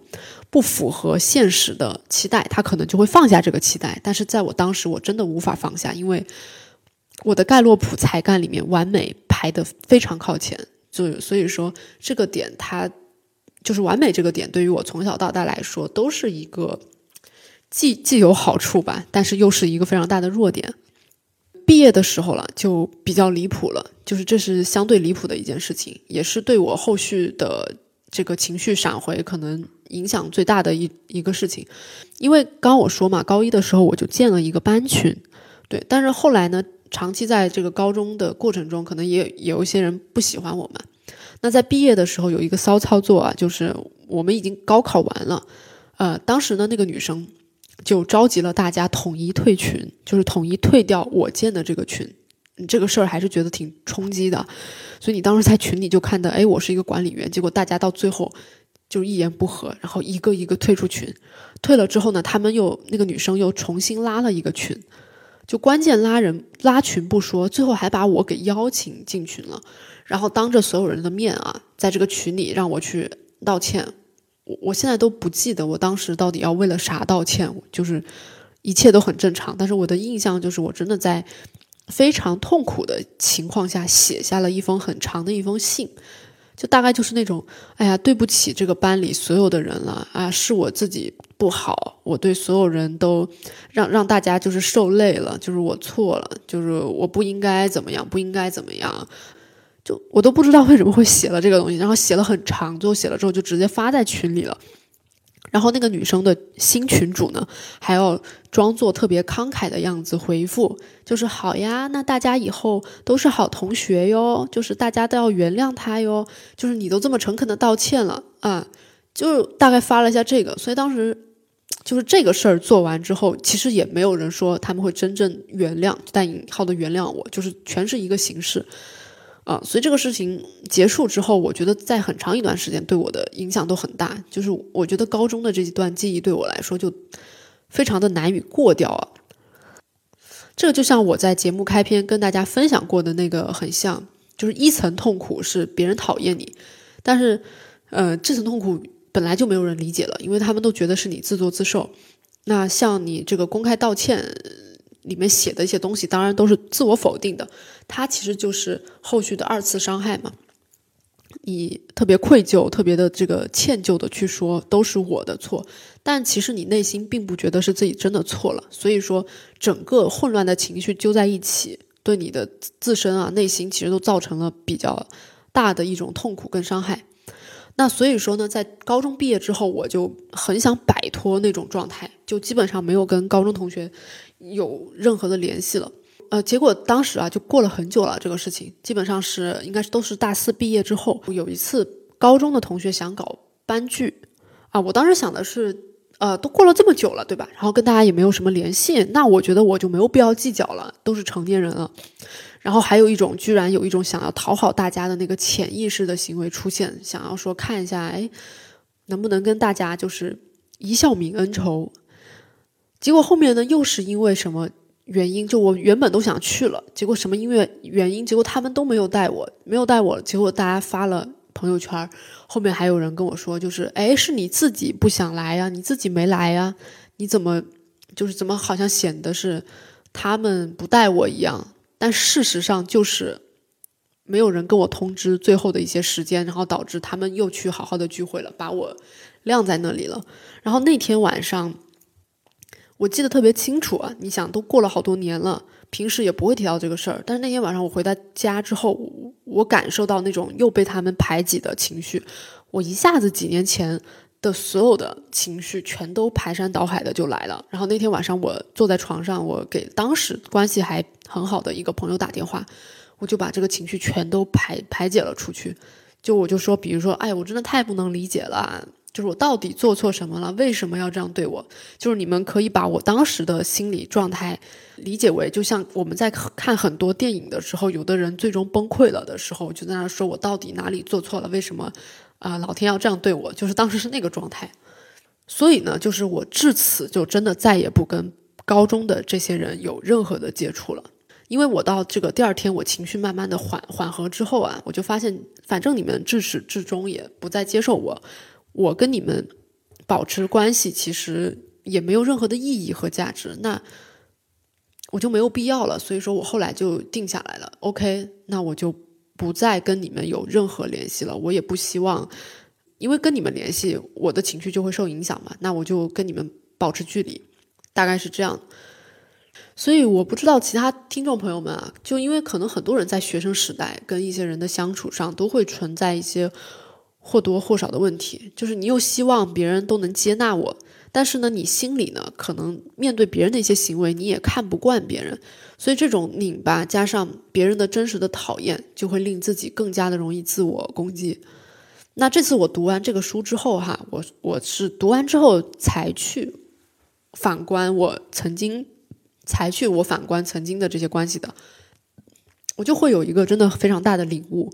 Speaker 1: 不符合现实的期待，他可能就会放下这个期待。但是在我当时，我真的无法放下，因为我的盖洛普才干里面完美排的非常靠前，就所以说这个点，它就是完美这个点，对于我从小到大来说都是一个既既有好处吧，但是又是一个非常大的弱点。毕业的时候了，就比较离谱了，就是这是相对离谱的一件事情，也是对我后续的这个情绪闪回可能影响最大的一一个事情。因为刚我说嘛，高一的时候我就建了一个班群，对，但是后来呢，长期在这个高中的过程中，可能也有一些人不喜欢我们。那在毕业的时候有一个骚操作啊，就是我们已经高考完了，呃，当时呢那个女生就召集了大家统一退群，就是统一退掉我建的这个群，这个事儿还是觉得挺冲击的，所以你当时在群里就看到，哎，我是一个管理员，结果大家到最后就一言不合，然后一个一个退出群，退了之后呢，他们又那个女生又重新拉了一个群，就关键拉人拉群不说，最后还把我给邀请进群了。然后当着所有人的面啊，在这个群里让我去道歉，我现在都不记得我当时到底要为了啥道歉，就是一切都很正常。但是我的印象就是我真的在非常痛苦的情况下写下了一封很长的一封信，就大概就是那种，哎呀，对不起这个班里所有的人了啊，是我自己不好，我对所有人都让让大家就是受累了，就是我错了，就是我不应该怎么样，不应该怎么样。就我都不知道为什么会写了这个东西，然后写了很长，最后写了之后就直接发在群里了。然后那个女生的新群主呢，还要装作特别慷慨的样子回复，就是好呀，那大家以后都是好同学哟，就是大家都要原谅他哟，就是你都这么诚恳的道歉了啊，就大概发了一下这个。所以当时就是这个事儿做完之后，其实也没有人说他们会真正原谅带引号的原谅我，就是全是一个形式。啊，所以这个事情结束之后，我觉得在很长一段时间对我的影响都很大。就是我觉得高中的这一段记忆对我来说就非常的难以过掉啊。这个就像我在节目开篇跟大家分享过的那个很像，就是一层痛苦是别人讨厌你，但是呃这层痛苦本来就没有人理解了，因为他们都觉得是你自作自受。那像你这个公开道歉。里面写的一些东西，当然都是自我否定的，它其实就是后续的二次伤害嘛。你特别愧疚，特别的这个歉疚的去说都是我的错，但其实你内心并不觉得是自己真的错了。所以说，整个混乱的情绪揪在一起，对你的自身啊内心其实都造成了比较大的一种痛苦跟伤害。那所以说呢，在高中毕业之后，我就很想摆脱那种状态，就基本上没有跟高中同学。有任何的联系了，呃，结果当时啊，就过了很久了。这个事情基本上是应该是都是大四毕业之后，有一次高中的同学想搞班聚，啊，我当时想的是，呃，都过了这么久了，对吧？然后跟大家也没有什么联系，那我觉得我就没有必要计较了，都是成年人了。然后还有一种，居然有一种想要讨好大家的那个潜意识的行为出现，想要说看一下，哎，能不能跟大家就是一笑泯恩仇。结果后面呢，又是因为什么原因？就我原本都想去了，结果什么音乐原因？结果他们都没有带我，没有带我。结果大家发了朋友圈，后面还有人跟我说，就是哎，是你自己不想来呀，你自己没来呀？你怎么就是怎么好像显得是他们不带我一样？但事实上就是没有人跟我通知最后的一些时间，然后导致他们又去好好的聚会了，把我晾在那里了。然后那天晚上。我记得特别清楚啊！你想，都过了好多年了，平时也不会提到这个事儿。但是那天晚上我回到家之后，我感受到那种又被他们排挤的情绪，我一下子几年前的所有的情绪全都排山倒海的就来了。然后那天晚上我坐在床上，我给当时关系还很好的一个朋友打电话，我就把这个情绪全都排排解了出去。就我就说，比如说，哎，我真的太不能理解了。就是我到底做错什么了？为什么要这样对我？就是你们可以把我当时的心理状态理解为，就像我们在看很多电影的时候，有的人最终崩溃了的时候，就在那说：“我到底哪里做错了？为什么啊？老天要这样对我？”就是当时是那个状态。所以呢，就是我至此就真的再也不跟高中的这些人有任何的接触了，因为我到这个第二天，我情绪慢慢的缓缓和之后啊，我就发现，反正你们至始至终也不再接受我。我跟你们保持关系，其实也没有任何的意义和价值，那我就没有必要了。所以说我后来就定下来了，OK，那我就不再跟你们有任何联系了。我也不希望，因为跟你们联系，我的情绪就会受影响嘛。那我就跟你们保持距离。大概是这样。所以我不知道其他听众朋友们啊，就因为可能很多人在学生时代跟一些人的相处上都会存在一些或多或少的问题，就是你又希望别人都能接纳我，但是呢，你心里呢可能面对别人的一些行为，你也看不惯别人，所以这种拧巴加上别人的真实的讨厌，就会令自己更加的容易自我攻击。那这次我读完这个书之后哈，我我是读完之后才去反观我曾经。才去我反观曾经的这些关系的，我就会有一个真的非常大的领悟，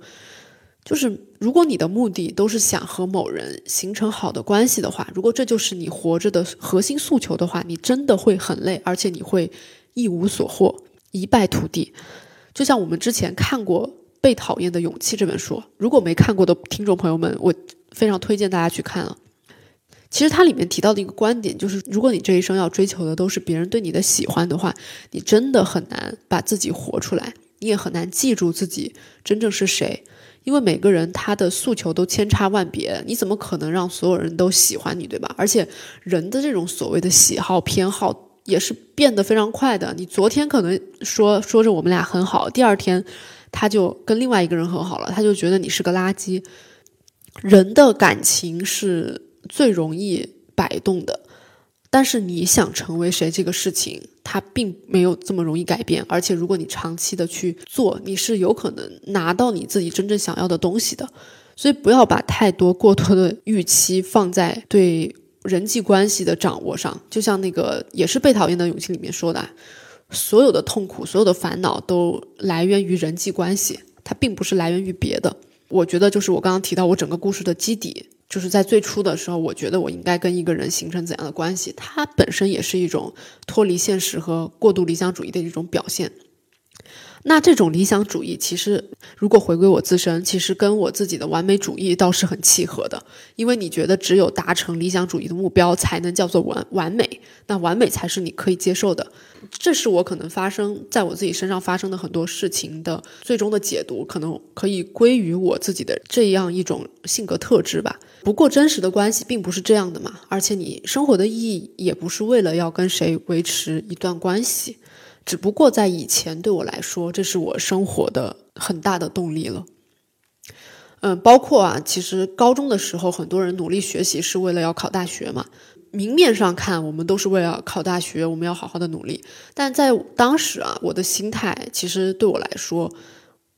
Speaker 1: 就是如果你的目的都是想和某人形成好的关系的话，如果这就是你活着的核心诉求的话，你真的会很累，而且你会一无所获，一败涂地。就像我们之前看过《被讨厌的勇气》这本书，如果没看过的听众朋友们，我非常推荐大家去看了。其实它里面提到的一个观点就是，如果你这一生要追求的都是别人对你的喜欢的话，你真的很难把自己活出来，你也很难记住自己真正是谁，因为每个人他的诉求都千差万别，你怎么可能让所有人都喜欢你，对吧？而且人的这种所谓的喜好偏好也是变得非常快的，你昨天可能说说着我们俩很好，第二天他就跟另外一个人很好了，他就觉得你是个垃圾。人的感情是。最容易摆动的，但是你想成为谁这个事情，它并没有这么容易改变。而且，如果你长期的去做，你是有可能拿到你自己真正想要的东西的。所以，不要把太多过多的预期放在对人际关系的掌握上。就像那个也是被讨厌的勇气里面说的，所有的痛苦、所有的烦恼都来源于人际关系，它并不是来源于别的。我觉得，就是我刚刚提到我整个故事的基底。就是在最初的时候，我觉得我应该跟一个人形成怎样的关系，它本身也是一种脱离现实和过度理想主义的一种表现。那这种理想主义，其实如果回归我自身，其实跟我自己的完美主义倒是很契合的。因为你觉得只有达成理想主义的目标，才能叫做完完美，那完美才是你可以接受的。这是我可能发生在我自己身上发生的很多事情的最终的解读，可能可以归于我自己的这样一种性格特质吧。不过真实的关系并不是这样的嘛，而且你生活的意义也不是为了要跟谁维持一段关系。只不过在以前对我来说，这是我生活的很大的动力了。嗯，包括啊，其实高中的时候，很多人努力学习是为了要考大学嘛。明面上看，我们都是为了考大学，我们要好好的努力。但在当时啊，我的心态其实对我来说，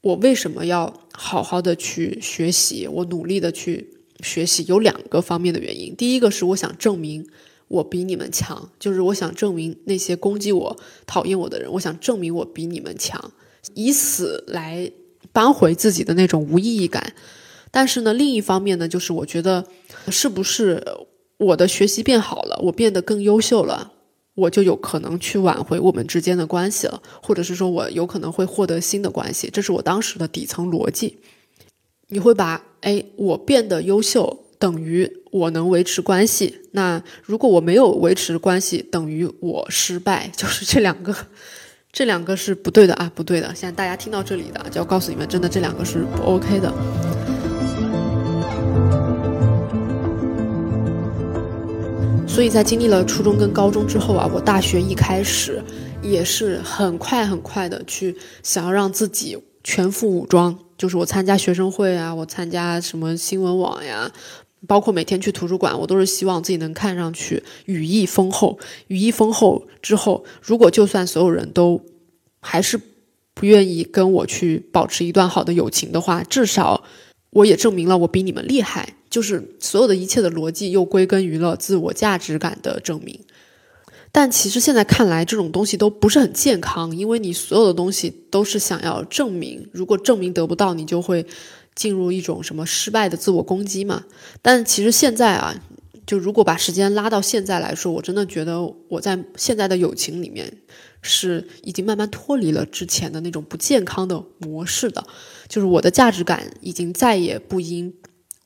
Speaker 1: 我为什么要好好的去学习？我努力的去学习，有两个方面的原因。第一个是我想证明。我比你们强，就是我想证明那些攻击我、讨厌我的人，我想证明我比你们强，以此来扳回自己的那种无意义感。但是呢，另一方面呢，就是我觉得，是不是我的学习变好了，我变得更优秀了，我就有可能去挽回我们之间的关系了，或者是说我有可能会获得新的关系，这是我当时的底层逻辑。你会把，哎，我变得优秀。等于我能维持关系，那如果我没有维持关系，等于我失败，就是这两个，这两个是不对的啊，不对的。现在大家听到这里的，就要告诉你们，真的这两个是不 OK 的。所以在经历了初中跟高中之后啊，我大学一开始也是很快很快的去想要让自己全副武装，就是我参加学生会啊，我参加什么新闻网呀。包括每天去图书馆，我都是希望自己能看上去羽翼丰厚。羽翼丰厚之后，如果就算所有人都还是不愿意跟我去保持一段好的友情的话，至少我也证明了我比你们厉害。就是所有的一切的逻辑又归根于了自我价值感的证明。但其实现在看来，这种东西都不是很健康，因为你所有的东西都是想要证明，如果证明得不到，你就会。进入一种什么失败的自我攻击嘛？但其实现在啊，就如果把时间拉到现在来说，我真的觉得我在现在的友情里面是已经慢慢脱离了之前的那种不健康的模式的。就是我的价值感已经再也不因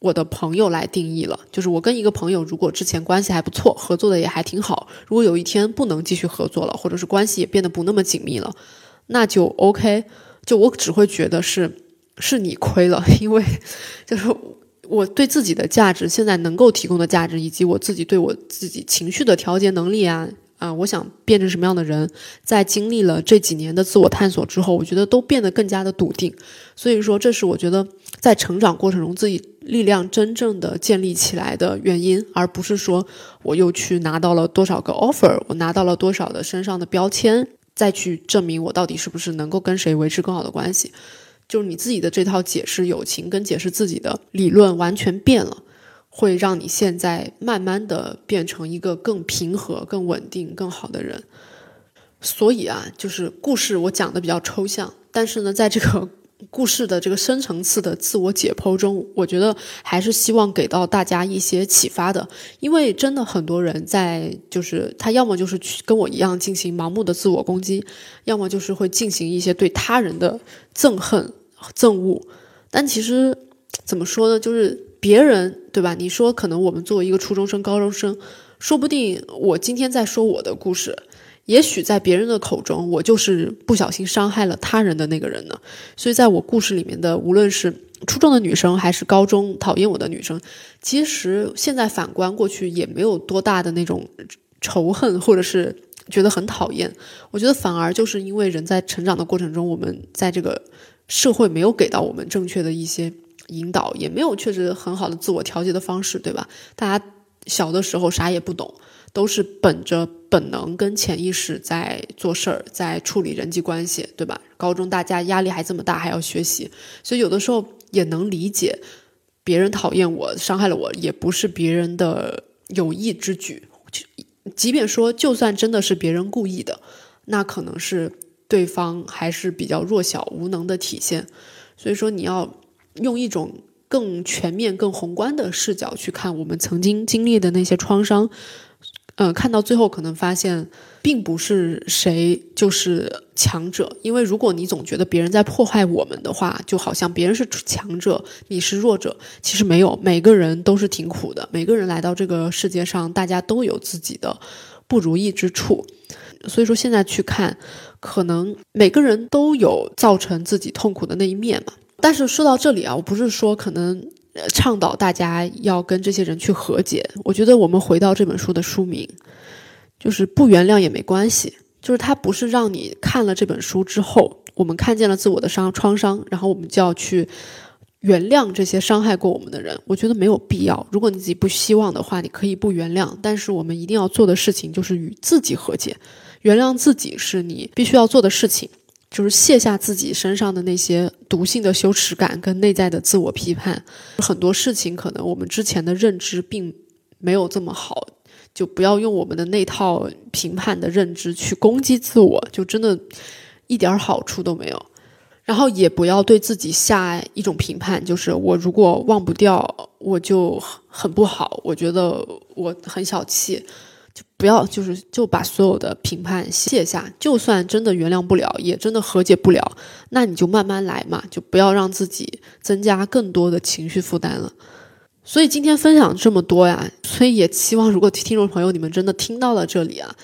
Speaker 1: 我的朋友来定义了。就是我跟一个朋友，如果之前关系还不错，合作的也还挺好，如果有一天不能继续合作了，或者是关系也变得不那么紧密了，那就 OK。就我只会觉得是。是你亏了，因为就是我对自己的价值，现在能够提供的价值，以及我自己对我自己情绪的调节能力啊，啊，我想变成什么样的人，在经历了这几年的自我探索之后，我觉得都变得更加的笃定。所以说，这是我觉得在成长过程中自己力量真正的建立起来的原因，而不是说我又去拿到了多少个 offer，我拿到了多少的身上的标签，再去证明我到底是不是能够跟谁维持更好的关系。就是你自己的这套解释友情跟解释自己的理论完全变了。会让你现在慢慢的变成一个更平和、更稳定、更好的人。所以啊，就是故事我讲的比较抽象，但是呢，在这个故事的这个深层次的自我解剖中，我觉得还是希望给到大家一些启发的。因为真的很多人在，就是他要么就是去跟我一样进行盲目的自我攻击，要么就是会进行一些对他人的憎恨、憎恶。但其实怎么说呢，就是。别人对吧？你说可能我们作为一个初中生、高中生，说不定我今天在说我的故事，也许在别人的口中，我就是不小心伤害了他人的那个人呢。所以，在我故事里面的，无论是初中的女生还是高中讨厌我的女生，其实现在反观过去，也没有多大的那种仇恨，或者是觉得很讨厌。我觉得反而就是因为人在成长的过程中，我们在这个社会没有给到我们正确的一些。引导也没有确实很好的自我调节的方式，对吧？大家小的时候啥也不懂，都是本着本能跟潜意识在做事儿，在处理人际关系，对吧？高中大家压力还这么大，还要学习，所以有的时候也能理解，别人讨厌我、伤害了我，也不是别人的有意之举。即便说，就算真的是别人故意的，那可能是对方还是比较弱小、无能的体现。所以说，你要。用一种更全面、更宏观的视角去看我们曾经经历的那些创伤，呃，看到最后可能发现，并不是谁就是强者。因为如果你总觉得别人在破坏我们的话，就好像别人是强者，你是弱者。其实没有，每个人都是挺苦的。每个人来到这个世界上，大家都有自己的不如意之处。所以说，现在去看，可能每个人都有造成自己痛苦的那一面嘛。但是说到这里啊，我不是说可能倡导大家要跟这些人去和解。我觉得我们回到这本书的书名，就是不原谅也没关系。就是它不是让你看了这本书之后，我们看见了自我的伤创伤，然后我们就要去原谅这些伤害过我们的人。我觉得没有必要。如果你自己不希望的话，你可以不原谅。但是我们一定要做的事情就是与自己和解，原谅自己是你必须要做的事情。就是卸下自己身上的那些毒性的羞耻感跟内在的自我批判，很多事情可能我们之前的认知并没有这么好，就不要用我们的那套评判的认知去攻击自我，就真的一点好处都没有。然后也不要对自己下一种评判，就是我如果忘不掉，我就很不好，我觉得我很小气。就不要，就是就把所有的评判卸下。就算真的原谅不了，也真的和解不了，那你就慢慢来嘛，就不要让自己增加更多的情绪负担了。所以今天分享这么多呀，所以也希望如果听众朋友你们真的听到了这里啊，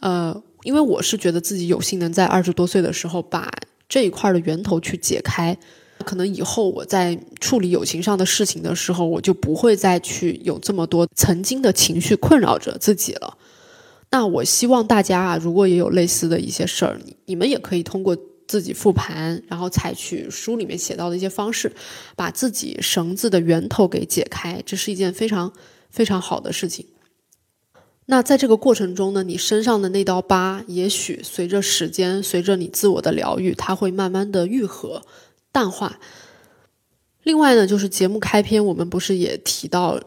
Speaker 1: 呃，因为我是觉得自己有幸能在二十多岁的时候把这一块的源头去解开。可能以后我在处理友情上的事情的时候，我就不会再去有这么多曾经的情绪困扰着自己了。那我希望大家啊，如果也有类似的一些事儿，你你们也可以通过自己复盘，然后采取书里面写到的一些方式，把自己绳子的源头给解开，这是一件非常非常好的事情。那在这个过程中呢，你身上的那道疤，也许随着时间，随着你自我的疗愈，它会慢慢的愈合。淡化。另外呢，就是节目开篇，我们不是也提到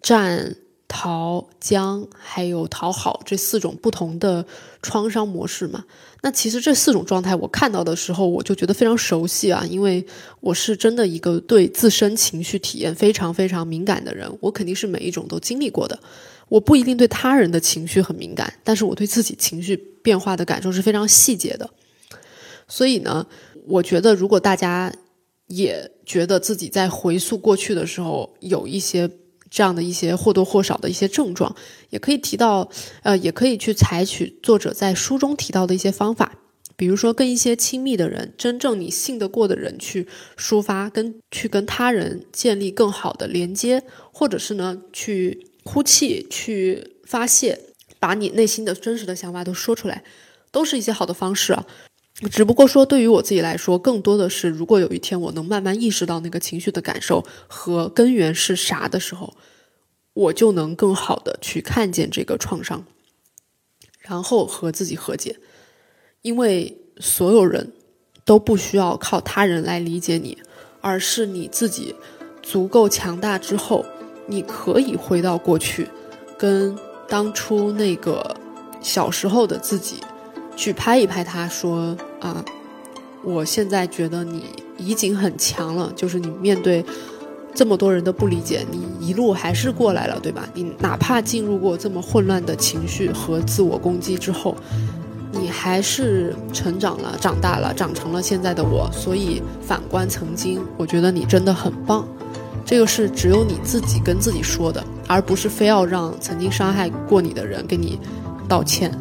Speaker 1: 战、逃、僵，还有讨好这四种不同的创伤模式嘛？那其实这四种状态，我看到的时候，我就觉得非常熟悉啊，因为我是真的一个对自身情绪体验非常非常敏感的人，我肯定是每一种都经历过的。我不一定对他人的情绪很敏感，但是我对自己情绪变化的感受是非常细节的。所以呢。我觉得，如果大家也觉得自己在回溯过去的时候有一些这样的一些或多或少的一些症状，也可以提到，呃，也可以去采取作者在书中提到的一些方法，比如说跟一些亲密的人、真正你信得过的人去抒发，跟去跟他人建立更好的连接，或者是呢去哭泣、去发泄。把你内心的真实的想法都说出来，都是一些好的方式啊。只不过说，对于我自己来说，更多的是，如果有一天我能慢慢意识到那个情绪的感受和根源是啥的时候，我就能更好的去看见这个创伤，然后和自己和解。因为所有人都不需要靠他人来理解你，而是你自己足够强大之后，你可以回到过去，跟当初那个小时候的自己。去拍一拍他，说啊，我现在觉得你已经很强了，就是你面对这么多人的不理解，你一路还是过来了，对吧？你哪怕进入过这么混乱的情绪和自我攻击之后，你还是成长了、长大了、长成了现在的我。所以反观曾经，我觉得你真的很棒。这个是只有你自己跟自己说的，而不是非要让曾经伤害过你的人给你道歉。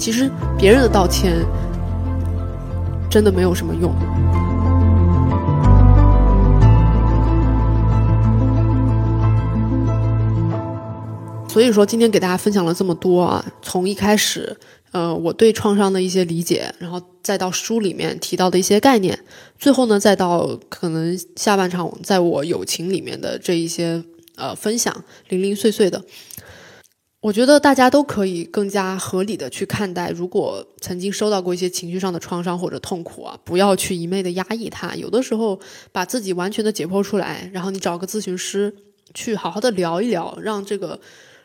Speaker 1: 其实别人的道歉真的没有什么用。所以说，今天给大家分享了这么多啊，从一开始，呃，我对创伤的一些理解，然后再到书里面提到的一些概念，最后呢，再到可能下半场在我友情里面的这一些呃分享，零零碎碎的。我觉得大家都可以更加合理的去看待，如果曾经受到过一些情绪上的创伤或者痛苦啊，不要去一昧的压抑它。有的时候把自己完全的解剖出来，然后你找个咨询师去好好的聊一聊，让这个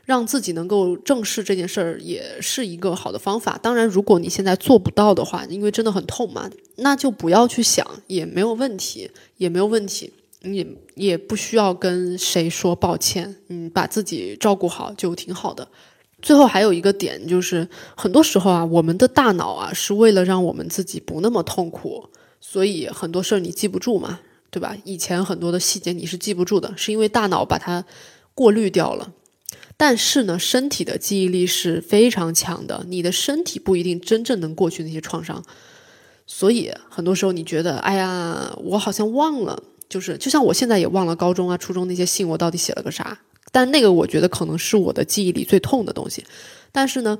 Speaker 1: 让自己能够正视这件事儿，也是一个好的方法。当然，如果你现在做不到的话，因为真的很痛嘛，那就不要去想，也没有问题，也没有问题。你也不需要跟谁说抱歉，嗯，把自己照顾好就挺好的。最后还有一个点就是，很多时候啊，我们的大脑啊是为了让我们自己不那么痛苦，所以很多事儿你记不住嘛，对吧？以前很多的细节你是记不住的，是因为大脑把它过滤掉了。但是呢，身体的记忆力是非常强的，你的身体不一定真正能过去那些创伤，所以很多时候你觉得，哎呀，我好像忘了。就是，就像我现在也忘了高中啊、初中那些信，我到底写了个啥？但那个我觉得可能是我的记忆里最痛的东西。但是呢，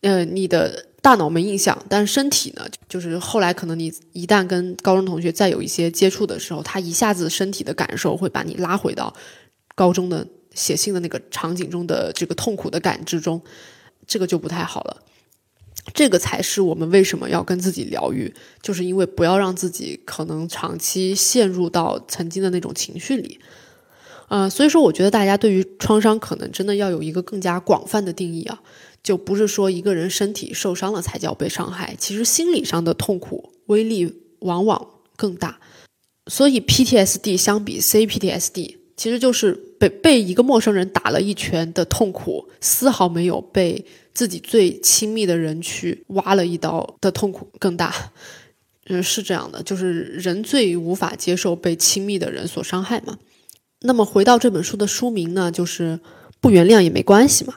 Speaker 1: 呃，你的大脑没印象，但是身体呢，就是后来可能你一旦跟高中同学再有一些接触的时候，他一下子身体的感受会把你拉回到高中的写信的那个场景中的这个痛苦的感知中，这个就不太好了。这个才是我们为什么要跟自己疗愈，就是因为不要让自己可能长期陷入到曾经的那种情绪里，呃，所以说我觉得大家对于创伤可能真的要有一个更加广泛的定义啊，就不是说一个人身体受伤了才叫被伤害，其实心理上的痛苦威力往往更大，所以 PTSD 相比 CPTSD，其实就是被被一个陌生人打了一拳的痛苦，丝毫没有被。自己最亲密的人去挖了一刀的痛苦更大，嗯，是这样的，就是人最无法接受被亲密的人所伤害嘛。那么回到这本书的书名呢，就是不原谅也没关系嘛。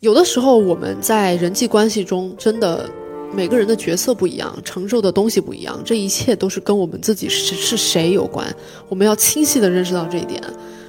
Speaker 1: 有的时候我们在人际关系中，真的每个人的角色不一样，承受的东西不一样，这一切都是跟我们自己是是谁有关。我们要清晰的认识到这一点。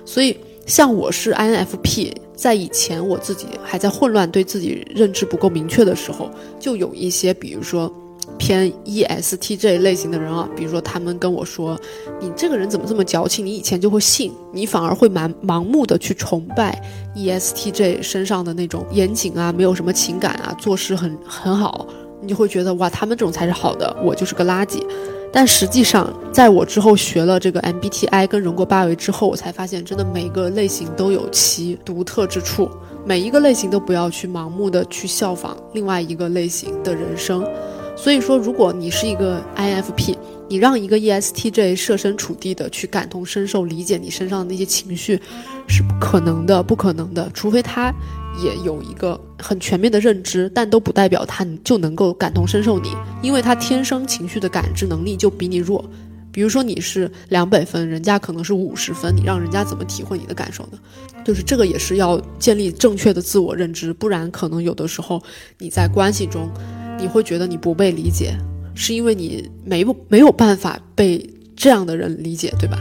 Speaker 1: 所以，像我是 INFP。在以前我自己还在混乱、对自己认知不够明确的时候，就有一些，比如说偏 ESTJ 类型的人啊，比如说他们跟我说：“你这个人怎么这么矫情？你以前就会信，你反而会盲盲目的去崇拜 ESTJ 身上的那种严谨啊，没有什么情感啊，做事很很好，你就会觉得哇，他们这种才是好的，我就是个垃圾。”但实际上，在我之后学了这个 MBTI 跟荣格八维之后，我才发现，真的每个类型都有其独特之处，每一个类型都不要去盲目的去效仿另外一个类型的人生。所以说，如果你是一个 INFP，你让一个 ESTJ 设身处地的去感同身受、理解你身上的那些情绪，是不可能的，不可能的，除非他。也有一个很全面的认知，但都不代表他就能够感同身受你，因为他天生情绪的感知能力就比你弱。比如说你是两百分，人家可能是五十分，你让人家怎么体会你的感受呢？就是这个也是要建立正确的自我认知，不然可能有的时候你在关系中，你会觉得你不被理解，是因为你没没有办法被这样的人理解，对吧？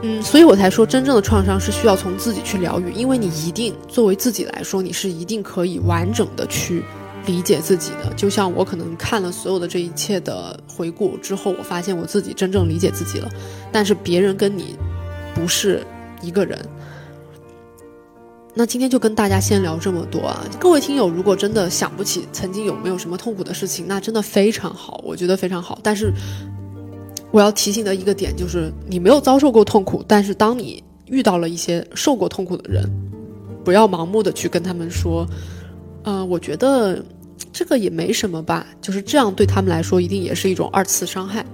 Speaker 1: 嗯，所以我才说，真正的创伤是需要从自己去疗愈，因为你一定作为自己来说，你是一定可以完整的去理解自己的。就像我可能看了所有的这一切的回顾之后，我发现我自己真正理解自己了，但是别人跟你不是一个人。那今天就跟大家先聊这么多啊！各位听友，如果真的想不起曾经有没有什么痛苦的事情，那真的非常好，我觉得非常好。但是。我要提醒的一个点就是，你没有遭受过痛苦，但是当你遇到了一些受过痛苦的人，不要盲目的去跟他们说，呃，我觉得这个也没什么吧，就是这样对他们来说一定也是一种二次伤害。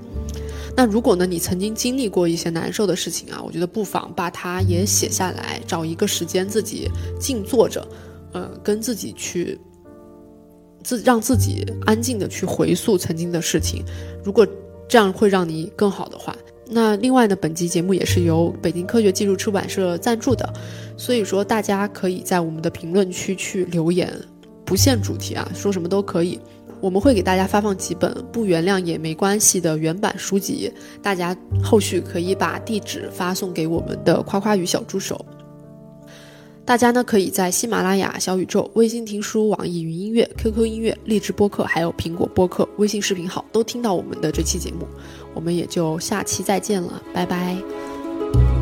Speaker 1: 那如果呢，你曾经经历过一些难受的事情啊，我觉得不妨把它也写下来，找一个时间自己静坐着，呃，跟自己去自让自己安静的去回溯曾经的事情，如果。这样会让你更好的话。那另外呢，本期节目也是由北京科学技术出版社赞助的，所以说大家可以在我们的评论区去留言，不限主题啊，说什么都可以。我们会给大家发放几本不原谅也没关系的原版书籍，大家后续可以把地址发送给我们的夸夸语小助手。大家呢可以在喜马拉雅、小宇宙、微信听书、网易云音乐、QQ 音乐、荔枝播客，还有苹果播客、微信视频号都听到我们的这期节目。我们也就下期再见了，拜拜。